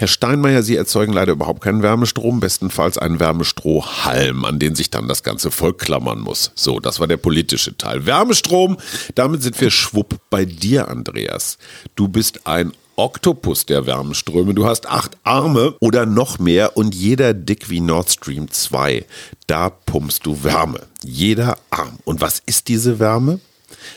Herr Steinmeier, Sie erzeugen leider überhaupt keinen Wärmestrom, bestenfalls einen Wärmestrohhalm, an den sich dann das ganze Volk klammern muss. So, das war der politische Teil. Wärmestrom, damit sind wir schwupp bei dir, Andreas. Du bist ein Oktopus der Wärmeströme. Du hast acht Arme oder noch mehr und jeder dick wie Nord Stream 2. Da pumpst du Wärme. Jeder Arm. Und was ist diese Wärme?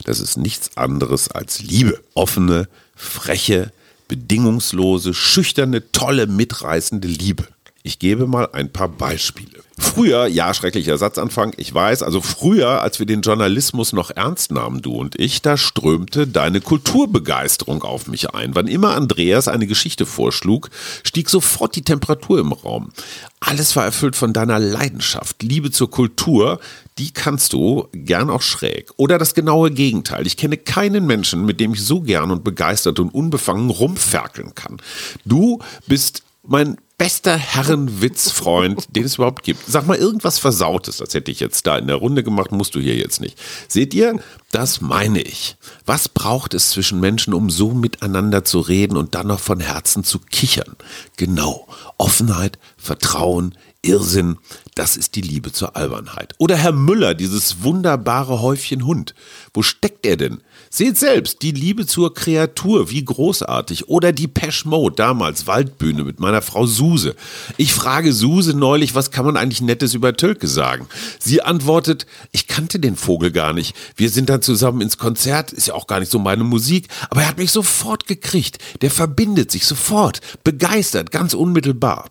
Das ist nichts anderes als Liebe. Offene, freche, bedingungslose, schüchterne, tolle, mitreißende Liebe. Ich gebe mal ein paar Beispiele. Früher, ja, schrecklicher Satzanfang, ich weiß, also früher, als wir den Journalismus noch ernst nahmen, du und ich, da strömte deine Kulturbegeisterung auf mich ein. Wann immer Andreas eine Geschichte vorschlug, stieg sofort die Temperatur im Raum. Alles war erfüllt von deiner Leidenschaft, Liebe zur Kultur, die kannst du gern auch schräg. Oder das genaue Gegenteil. Ich kenne keinen Menschen, mit dem ich so gern und begeistert und unbefangen rumferkeln kann. Du bist mein bester Herrenwitzfreund, den es überhaupt gibt. Sag mal irgendwas Versautes, das hätte ich jetzt da in der Runde gemacht, musst du hier jetzt nicht. Seht ihr? Das meine ich. Was braucht es zwischen Menschen, um so miteinander zu reden und dann noch von Herzen zu kichern? Genau. Offenheit, Vertrauen, Irrsinn, das ist die Liebe zur Albernheit. Oder Herr Müller, dieses wunderbare Häufchen Hund. Wo steckt er denn? Seht selbst, die Liebe zur Kreatur, wie großartig. Oder die Pesh Mode, damals Waldbühne mit meiner Frau Suse. Ich frage Suse neulich, was kann man eigentlich Nettes über Tölke sagen? Sie antwortet, ich kannte den Vogel gar nicht. Wir sind dann zusammen ins Konzert, ist ja auch gar nicht so meine Musik, aber er hat mich sofort gekriegt. Der verbindet sich sofort, begeistert, ganz unmittelbar.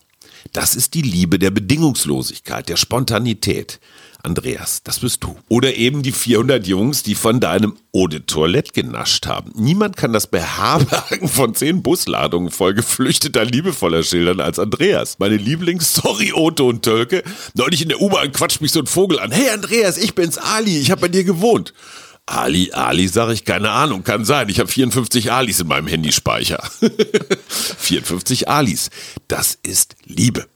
Das ist die Liebe der Bedingungslosigkeit, der Spontanität. Andreas, das bist du. Oder eben die 400 Jungs, die von deinem Eau de Toilette genascht haben. Niemand kann das Beherbergen von zehn Busladungen voll geflüchteter, liebevoller Schildern als Andreas. Meine Lieblings-Sorry, Otto und Tölke. Neulich in der U-Bahn quatscht mich so ein Vogel an. Hey Andreas, ich bin's Ali, ich habe bei dir gewohnt. Ali, Ali, sage ich, keine Ahnung, kann sein. Ich habe 54 Alis in meinem Handyspeicher. 54 Alis. Das ist Liebe.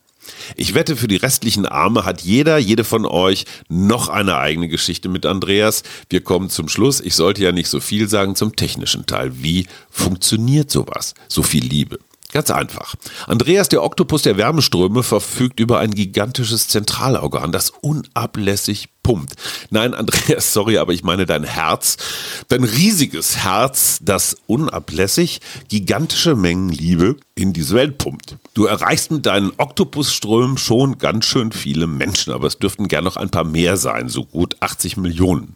Ich wette, für die restlichen Arme hat jeder, jede von euch noch eine eigene Geschichte mit Andreas. Wir kommen zum Schluss. Ich sollte ja nicht so viel sagen zum technischen Teil. Wie funktioniert sowas? So viel Liebe. Ganz einfach. Andreas, der Oktopus der Wärmeströme, verfügt über ein gigantisches Zentralorgan, das unablässig pumpt. Nein, Andreas, sorry, aber ich meine dein Herz, dein riesiges Herz, das unablässig gigantische Mengen Liebe in diese Welt pumpt. Du erreichst mit deinen Oktopusströmen schon ganz schön viele Menschen, aber es dürften gern noch ein paar mehr sein, so gut 80 Millionen.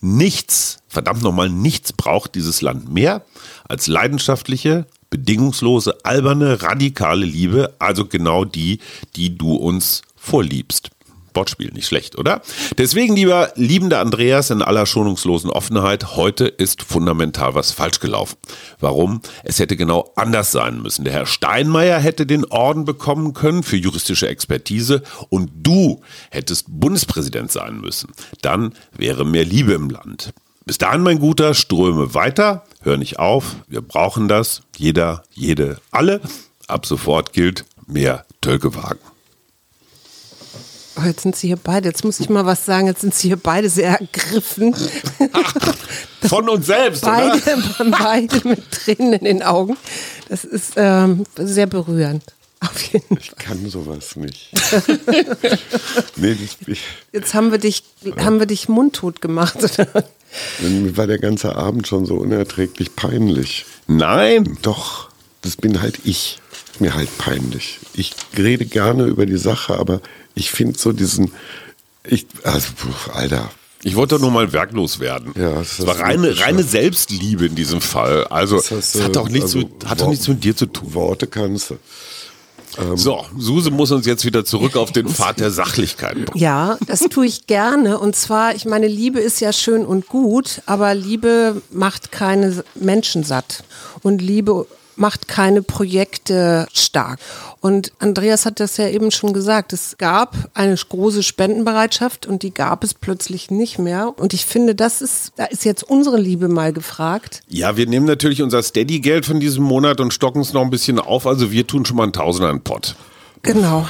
Nichts, verdammt nochmal, nichts braucht dieses Land mehr als leidenschaftliche, bedingungslose, alberne, radikale Liebe, also genau die, die du uns vorliebst. Wortspiel, nicht schlecht, oder? Deswegen, lieber liebender Andreas, in aller schonungslosen Offenheit, heute ist fundamental was falsch gelaufen. Warum? Es hätte genau anders sein müssen. Der Herr Steinmeier hätte den Orden bekommen können für juristische Expertise und du hättest Bundespräsident sein müssen. Dann wäre mehr Liebe im Land. Bis dahin, mein Guter, ströme weiter, hör nicht auf, wir brauchen das, jeder, jede, alle. Ab sofort gilt mehr Tölkewagen. Oh, jetzt sind sie hier beide, jetzt muss ich mal was sagen, jetzt sind sie hier beide sehr ergriffen. Von uns selbst, beide, oder? beide mit Tränen in den Augen. Das ist ähm, sehr berührend. Auf jeden Ich kann sowas nicht. nee, das, ich, Jetzt haben wir dich, haben wir dich mundtot gemacht. mir war der ganze Abend schon so unerträglich peinlich. Nein. Doch, das bin halt ich. Ist Mir halt peinlich. Ich rede gerne über die Sache, aber ich finde so diesen, ich, also, puh, Alter, Ich wollte doch nur mal werklos werden. Ja, das war reine, reine Selbstliebe in diesem Fall. Also, das es du- hat doch nichts, also, mit, hat doch nichts mit dir zu tun. Worte kannst du. So, Suse muss uns jetzt wieder zurück auf den Pfad der Sachlichkeit bringen. Ja, das tue ich gerne. Und zwar, ich meine, Liebe ist ja schön und gut, aber Liebe macht keine Menschen satt. Und Liebe macht keine Projekte stark. Und Andreas hat das ja eben schon gesagt. Es gab eine große Spendenbereitschaft und die gab es plötzlich nicht mehr. Und ich finde, das ist, da ist jetzt unsere Liebe mal gefragt. Ja, wir nehmen natürlich unser Steady-Geld von diesem Monat und stocken es noch ein bisschen auf. Also wir tun schon mal einen Tausender in den Pott. Genau,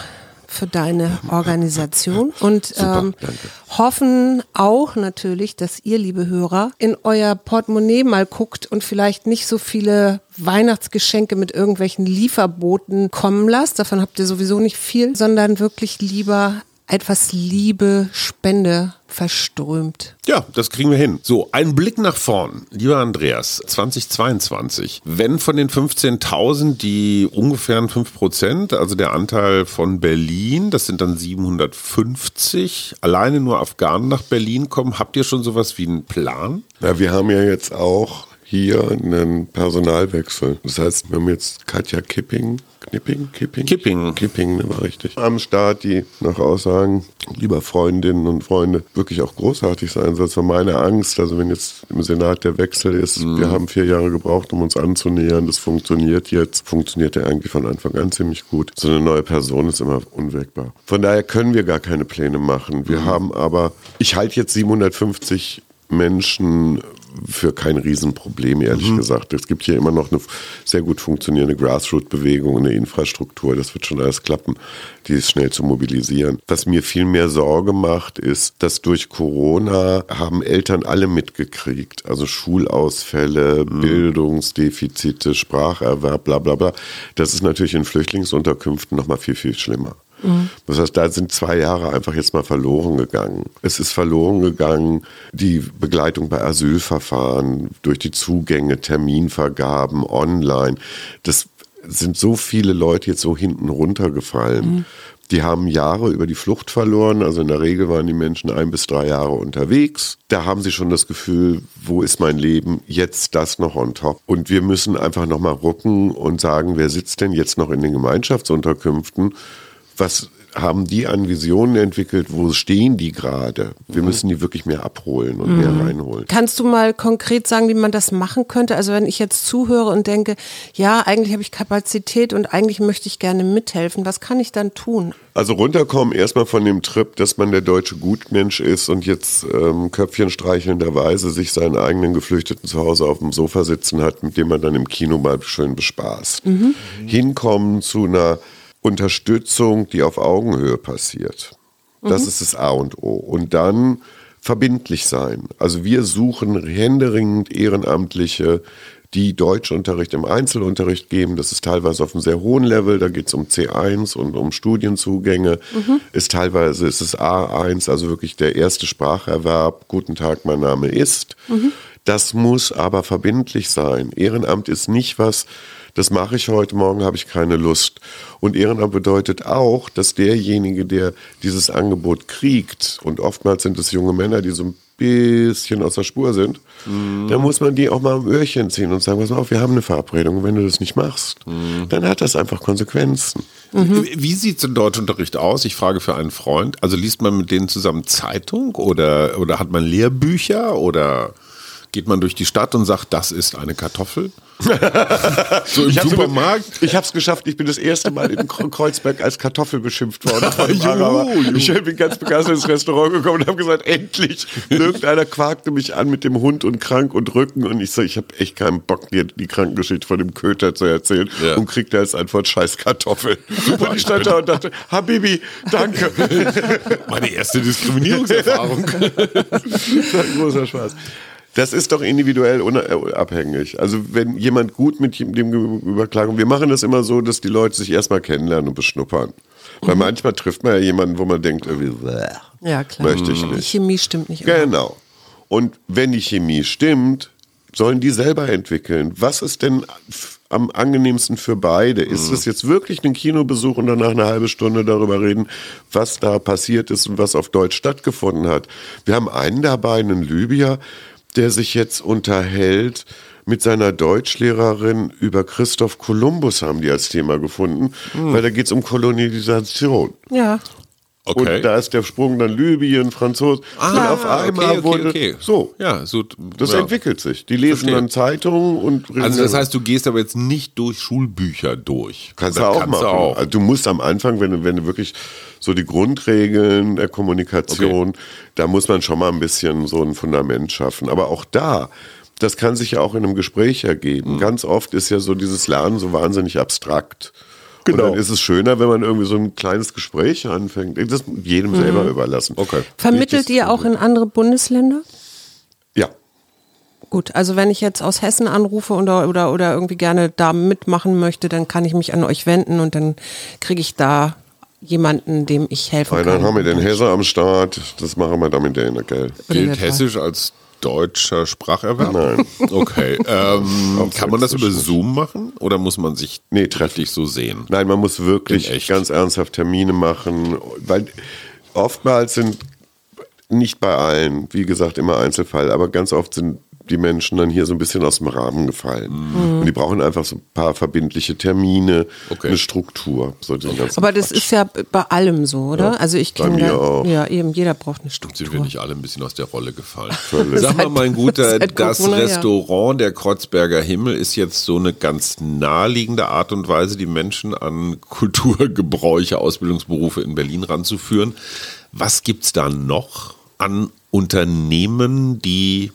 für deine Organisation und ähm, danke. hoffen auch natürlich, dass ihr, liebe Hörer, in euer Portemonnaie mal guckt und vielleicht nicht so viele Weihnachtsgeschenke mit irgendwelchen Lieferboten kommen lasst. Davon habt ihr sowieso nicht viel, sondern wirklich lieber etwas Liebe, Spende verströmt. Ja, das kriegen wir hin. So, ein Blick nach vorn. Lieber Andreas, 2022. Wenn von den 15.000 die ungefähr 5 Prozent, also der Anteil von Berlin, das sind dann 750, alleine nur Afghanen nach Berlin kommen, habt ihr schon sowas wie einen Plan? Ja, wir haben ja jetzt auch hier einen Personalwechsel. Das heißt, wir haben jetzt Katja Kipping, Knipping, Kipping? Kipping. Kipping, ne, war richtig. Am Start, die nach Aussagen lieber Freundinnen und Freunde wirklich auch großartig sein soll. Das war meine Angst. Also wenn jetzt im Senat der Wechsel ist, wir haben vier Jahre gebraucht, um uns anzunähern. Das funktioniert jetzt. Funktioniert ja eigentlich von Anfang an ziemlich gut. So eine neue Person ist immer unwegbar. Von daher können wir gar keine Pläne machen. Wir haben aber, ich halte jetzt 750 Menschen für kein Riesenproblem, ehrlich gesagt. Es gibt hier immer noch eine sehr gut funktionierende Grassroot-Bewegung, eine Infrastruktur. Das wird schon alles klappen. Die ist schnell zu mobilisieren. Was mir viel mehr Sorge macht, ist, dass durch Corona haben Eltern alle mitgekriegt. Also Schulausfälle, Bildungsdefizite, Spracherwerb, bla bla bla. Das ist natürlich in Flüchtlingsunterkünften noch mal viel, viel schlimmer. Das heißt, da sind zwei Jahre einfach jetzt mal verloren gegangen. Es ist verloren gegangen die Begleitung bei Asylverfahren durch die Zugänge, Terminvergaben, online. Das sind so viele Leute jetzt so hinten runtergefallen. Die haben Jahre über die Flucht verloren. Also in der Regel waren die Menschen ein bis drei Jahre unterwegs. Da haben sie schon das Gefühl, wo ist mein Leben? Jetzt das noch on top. Und wir müssen einfach nochmal rucken und sagen, wer sitzt denn jetzt noch in den Gemeinschaftsunterkünften? Was haben die an Visionen entwickelt? Wo stehen die gerade? Wir müssen die wirklich mehr abholen und mehr reinholen. Kannst du mal konkret sagen, wie man das machen könnte? Also wenn ich jetzt zuhöre und denke, ja, eigentlich habe ich Kapazität und eigentlich möchte ich gerne mithelfen, was kann ich dann tun? Also runterkommen erstmal von dem Trip, dass man der deutsche Gutmensch ist und jetzt ähm, Köpfchen streichelnderweise sich seinen eigenen Geflüchteten zu Hause auf dem Sofa sitzen hat, mit dem man dann im Kino mal schön bespaßt. Hinkommen zu einer Unterstützung, die auf Augenhöhe passiert. Das ist das A und O. Und dann verbindlich sein. Also wir suchen händeringend Ehrenamtliche, die Deutschunterricht im Einzelunterricht geben. Das ist teilweise auf einem sehr hohen Level. Da geht es um C1 und um Studienzugänge. Ist teilweise ist es A1, also wirklich der erste Spracherwerb. Guten Tag, mein Name ist. Das muss aber verbindlich sein. Ehrenamt ist nicht was, das mache ich heute, morgen habe ich keine Lust. Und Ehrenamt bedeutet auch, dass derjenige, der dieses Angebot kriegt, und oftmals sind es junge Männer, die so ein bisschen aus der Spur sind, da muss man die auch mal am Öhrchen ziehen und sagen, pass mal auf, wir haben eine Verabredung. Und wenn du das nicht machst, dann hat das einfach Konsequenzen. Wie sieht so ein Deutschunterricht aus? Ich frage für einen Freund. Also liest man mit denen zusammen Zeitung oder, oder hat man Lehrbücher oder geht man durch die Stadt und sagt, das ist eine Kartoffel? so im Ich Supermarkt? Ich habe es geschafft. Ich bin das erste Mal in Kre- Kreuzberg als Kartoffel beschimpft worden. Juhu. Ich bin ganz begeistert ins Restaurant gekommen und habe gesagt, endlich. Irgendeiner quakte mich an mit dem Hund und krank und Rücken. Und ich so, ich habe echt keinen Bock, dir die Krankengeschichte von dem Köter zu erzählen. Ja. Und kriegte als Antwort scheiß Kartoffel. Und ich stand da und dachte, Habibi, danke. Meine erste Diskriminierungserfahrung. Das war ein großer Spaß. Das ist doch individuell unabhängig. Also wenn jemand gut mit dem gegenüber klarkommt, wir machen das immer so, dass die Leute sich erstmal kennenlernen und beschnuppern. Weil manchmal trifft man ja jemanden, wo man denkt, irgendwie, bäh, Ja, klar. möchte ich Die nicht. Chemie stimmt nicht immer. Genau. Und wenn die Chemie stimmt, sollen die selber entwickeln. Was ist denn am angenehmsten für beide? Ist es jetzt wirklich ein Kinobesuch und danach eine halbe Stunde darüber reden, was da passiert ist und was auf Deutsch stattgefunden hat? Wir haben einen dabei, einen Libyer, der sich jetzt unterhält mit seiner Deutschlehrerin über Christoph Kolumbus haben die als Thema gefunden, weil da geht es um Kolonisation. Ja. Okay. Und da ist der Sprung dann Libyen, Franzosen. und auf einmal okay, okay, wurde okay. so. Ja, so. Das ja. entwickelt sich. Die lesen Verstehe. dann Zeitungen und Also das heißt, du gehst aber jetzt nicht durch Schulbücher durch. kannst du auch kannst machen. Du auch. Also du musst am Anfang, wenn du, wenn du wirklich so die Grundregeln der Kommunikation, da muss man schon mal ein bisschen so ein Fundament schaffen. Aber auch da, das kann sich ja auch in einem Gespräch ergeben. Mhm. Ganz oft ist ja so dieses Lernen so wahnsinnig abstrakt. Genau. Und dann ist es schöner, wenn man irgendwie so ein kleines Gespräch anfängt. Das jedem selber überlassen. Okay. Vermittelt ihr auch in andere Bundesländer? Ja. Gut, also wenn ich jetzt aus Hessen anrufe oder, oder, oder irgendwie gerne da mitmachen möchte, dann kann ich mich an euch wenden und dann kriege ich da jemanden, dem ich helfen Weil kann. dann haben wir den Hesse am Start. Das machen wir damit der gell? Gilt. Hessisch als deutscher Spracherwerb? Nein. Okay. Ähm, kann man das über. Zoom machen oder muss man sich Nee, treffen. richtig so sehen? Nein, man muss wirklich ganz ernsthaft Termine machen, weil oftmals sind nicht bei allen, wie gesagt, immer Einzelfall, aber ganz oft sind die Menschen dann hier so ein bisschen aus dem Rahmen gefallen. Und die brauchen einfach so ein paar verbindliche Termine, Okay. eine Struktur. So Aber das Quatsch. ist ja bei allem so, oder? Ja, also ich kenne da, auch. ja eben, jeder braucht eine Sind wir Struktur. nicht alle ein bisschen aus der Rolle gefallen? Völlig. Sag mal, mein Guter, das Corona, ja. Restaurant der Kreuzberger Himmel ist jetzt so eine ganz naheliegende Art und Weise, die Menschen an Kulturgebräuche, Ausbildungsberufe in Berlin ranzuführen. Was gibt's da noch an Unternehmen, die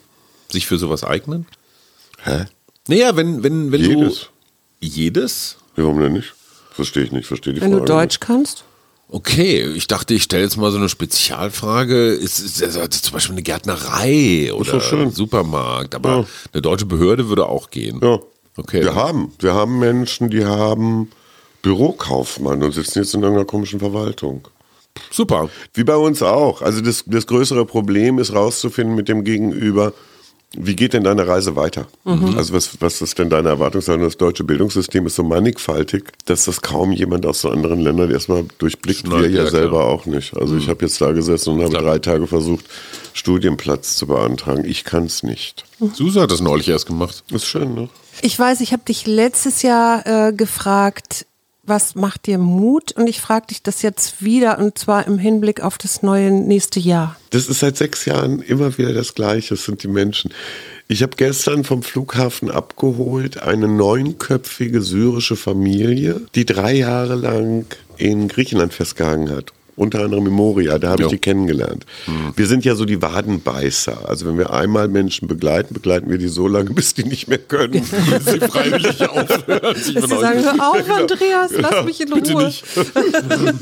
sich für sowas eignen? Hä? Naja, wenn, wenn, wenn Jedes. du. Jedes? Warum denn nicht? Verstehe ich nicht, verstehe die Wenn Frage du Deutsch kannst? Okay, ich dachte, ich stelle jetzt mal so eine Spezialfrage. Ist, ist also zum Beispiel eine Gärtnerei oder ein Supermarkt, aber Ja. eine deutsche Behörde würde auch gehen. nicht. Ja. Okay. Wir haben, wir haben Menschen, die haben Bürokaufmann und sitzen jetzt in irgendeiner komischen Verwaltung. Super. Wie bei uns auch. Also das, das größere Problem ist rauszufinden mit dem Gegenüber, wie geht denn deine Reise weiter? Also was, was ist denn deine Erwartungshaltung? Das deutsche Bildungssystem ist so mannigfaltig, dass das kaum jemand aus so anderen Ländern erstmal durchblickt, Schnallt, wir ja, ja, selber klar. auch nicht. Also ich habe jetzt da gesessen und habe drei Tage versucht, Studienplatz zu beantragen. Ich kann es nicht. Suse hat das neulich erst gemacht. Ist schön, ne? Ich weiß, ich habe dich letztes Jahr äh, gefragt, was macht dir Mut? Und ich frage dich das jetzt wieder und zwar im Hinblick auf das neue nächste Jahr. Das ist seit sechs Jahren immer wieder das Gleiche. Es sind die Menschen. Ich habe gestern vom Flughafen abgeholt eine neunköpfige syrische Familie, die drei Jahre lang in Griechenland festgehangen hat. Unter anderem in Moria, da habe ich die kennengelernt. Wir sind ja so die Wadenbeißer. Also wenn wir einmal Menschen begleiten, begleiten wir die so lange, bis die nicht mehr können. Sie freiwillig aufhören. sich Dass von sie sagen, hör auf, Andreas, lass mich in bitte Ruhe. nicht.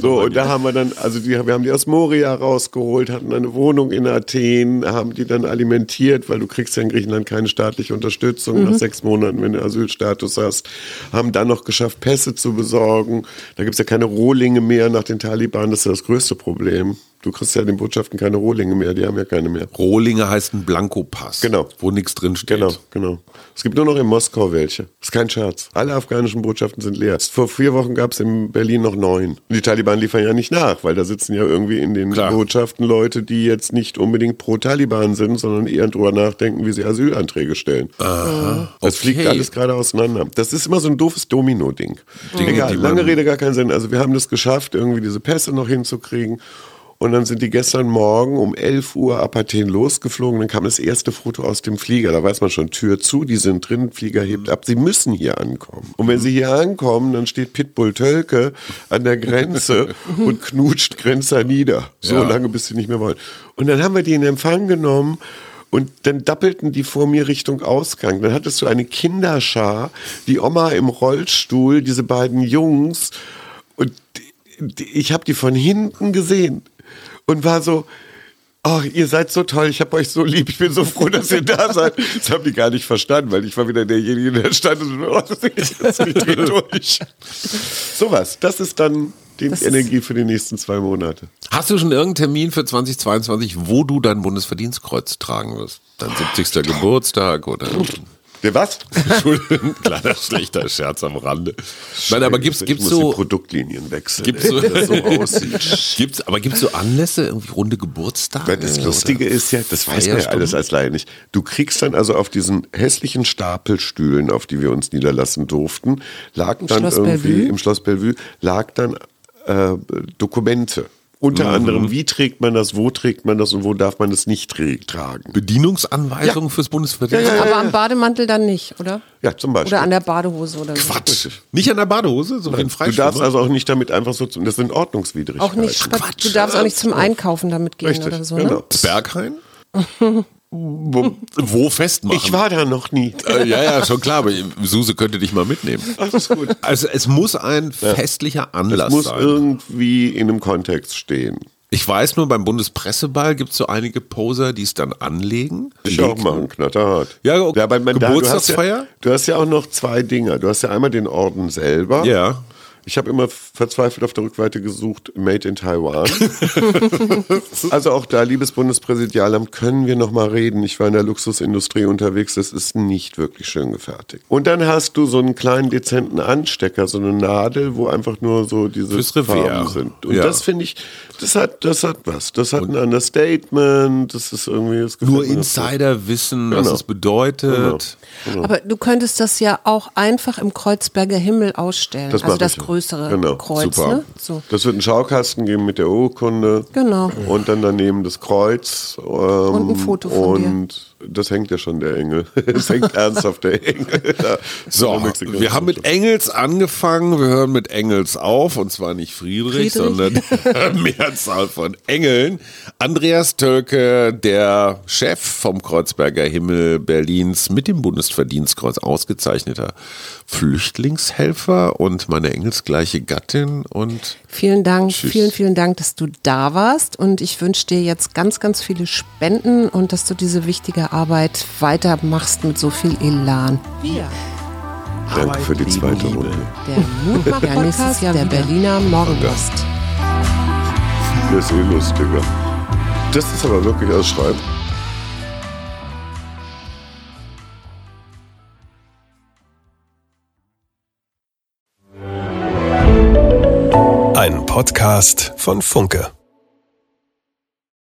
So, und da haben wir dann, also die, wir haben die aus Moria rausgeholt, hatten eine Wohnung in Athen, haben die dann alimentiert, weil du kriegst ja in Griechenland keine staatliche Unterstützung nach sechs Monaten, wenn du Asylstatus hast, haben dann noch geschafft, Pässe zu besorgen. Da gibt's ja keine Rohlinge mehr nach den Taliban, das ist ja das größte Problem. Du kriegst ja den Botschaften keine Rohlinge mehr, die haben ja keine mehr. Rohlinge heißt ein Blankopass. Genau. Wo nichts drin steht. Genau, genau. Es gibt nur noch in Moskau welche. Ist kein Scherz. Alle afghanischen Botschaften sind leer. Vor vier Wochen gab es in Berlin noch neun. Und die Taliban liefern ja nicht nach, weil da sitzen ja irgendwie in den Klar. Botschaften Leute, die jetzt nicht unbedingt pro Taliban sind, sondern eher drüber nachdenken, wie sie Asylanträge stellen. Das fliegt Okay. alles gerade auseinander. Das ist immer so ein doofes Domino-Ding. Egal, lange Rede, gar keinen Sinn. Also wir haben das geschafft, irgendwie diese Pässe noch hinzukriegen. Und dann sind die gestern Morgen um 11 Uhr ab Athen losgeflogen. Dann kam das erste Foto aus dem Flieger. Da weiß man schon, Tür zu, die sind drin, Flieger hebt ab. Sie müssen hier ankommen. Und wenn sie hier ankommen, dann steht Pitbull Tölke an der Grenze und knutscht Grenzer nieder. So Ja. lange, bis sie nicht mehr wollen. Und dann haben wir die in Empfang genommen. Und dann dappelten die vor mir Richtung Ausgang. Dann hattest du eine Kinderschar, die Oma im Rollstuhl, diese beiden Jungs. Und ich habe die von hinten gesehen und war so, ach, ihr seid so toll, ich habe euch so lieb, ich bin so froh, dass ihr da seid. Das haben die gar nicht verstanden, weil ich war wieder derjenige, der stand und so, oh, das ist jetzt nicht durch. Sowas, das ist dann die Das Energie für die nächsten zwei Monate. Hast du schon irgendeinen Termin für 2022, wo du dein Bundesverdienstkreuz tragen wirst? Dein 70. Geburtstag oder. Der was? Entschuldigung, kleiner schlechter Scherz am Rande. Nein, aber gibt's, Ich gibt's muss so. die Produktlinien wechseln, Gibt's so, so aussieht. gibt's, aber gibt's so Anlässe, irgendwie runde Geburtstage? Weil das Lustige ist ja, das weiß man ja alles als Laie nicht. Du kriegst dann also auf diesen hässlichen Stapelstühlen, auf die wir uns niederlassen durften, lag dann Schloss irgendwie Bellevue? im Schloss Bellevue, lag dann äh, Dokumente. Unter Mhm. anderem, wie trägt man das, wo trägt man das und wo darf man es nicht tra- tragen. Bedienungsanweisungen fürs Bundesverdienstkreuz? Aber am Bademantel dann nicht, oder? Ja, zum Beispiel. Oder an der Badehose oder so. Quatsch. Nicht an der Badehose, so wie ein du darfst also auch nicht damit einfach so, zum- das sind Ordnungswidrigkeiten. Auch nicht, Quatsch. du darfst auch nicht zum Einkaufen damit gehen Richtig, oder so, genau. ne? Berghain? Wo festmachen? Ich war da noch nie. Äh, ja, ja, schon klar, aber Suse könnte dich mal mitnehmen. Ach, ist gut. Also es muss ein festlicher Anlass Das muss sein. irgendwie in einem Kontext stehen. Ich weiß nur, beim Bundespresseball gibt es so einige Poser, die es dann anlegen. Ich auch machen, knatterhart. Ja, okay. man, da, du, hast ja, Geburtstagsfeier? du hast ja auch noch zwei Dinger. Du hast ja einmal den Orden selber. Ja. Ich habe immer verzweifelt auf der Rückseite gesucht, Made in Taiwan. also auch da, liebes Bundespräsidialamt, können wir noch mal reden. Ich war in der Luxusindustrie unterwegs, das ist nicht wirklich schön gefertigt. Und dann hast du so einen kleinen dezenten Anstecker, so eine Nadel, wo einfach nur so diese. Farben sind. Und Ja. das finde ich, das hat, das hat was. Das hat ein Understatement, das ist irgendwie, das Nur. Insider wissen, was Genau. es bedeutet. Aber du könntest das ja auch einfach im Kreuzberger Himmel ausstellen. Das also das ich. Größere Genau, Kreuz. super. Ne? So. Das wird einen Schaukasten geben mit der Urkunde. Genau. Und dann daneben das Kreuz. Ähm, Und ein Foto von dir. Das hängt ja schon, der Engel. Es hängt ernsthaft der Engel. Da. So, wir haben mit Engels angefangen, wir hören mit Engels auf, und zwar nicht Friedrich, Friedrich. sondern Mehrzahl von Engeln. Andreas Tölke, der Chef vom Kreuzberger Himmel Berlins, mit dem Bundesverdienstkreuz ausgezeichneter Flüchtlingshelfer und meine engelsgleiche Gattin und Vielen Dank, Tschüss. vielen, vielen Dank, dass du da warst. Und ich wünsche dir jetzt ganz, ganz viele Spenden und dass du diese wichtige Arbeit weitermachst mit so viel Elan. Danke für die zweite Runde. Der Mutmach ja, nächstes Jahr der Berliner Morgenpost. Das ist eh lustiger. Das ist aber wirklich ausschreiben. Ein Podcast von Funke.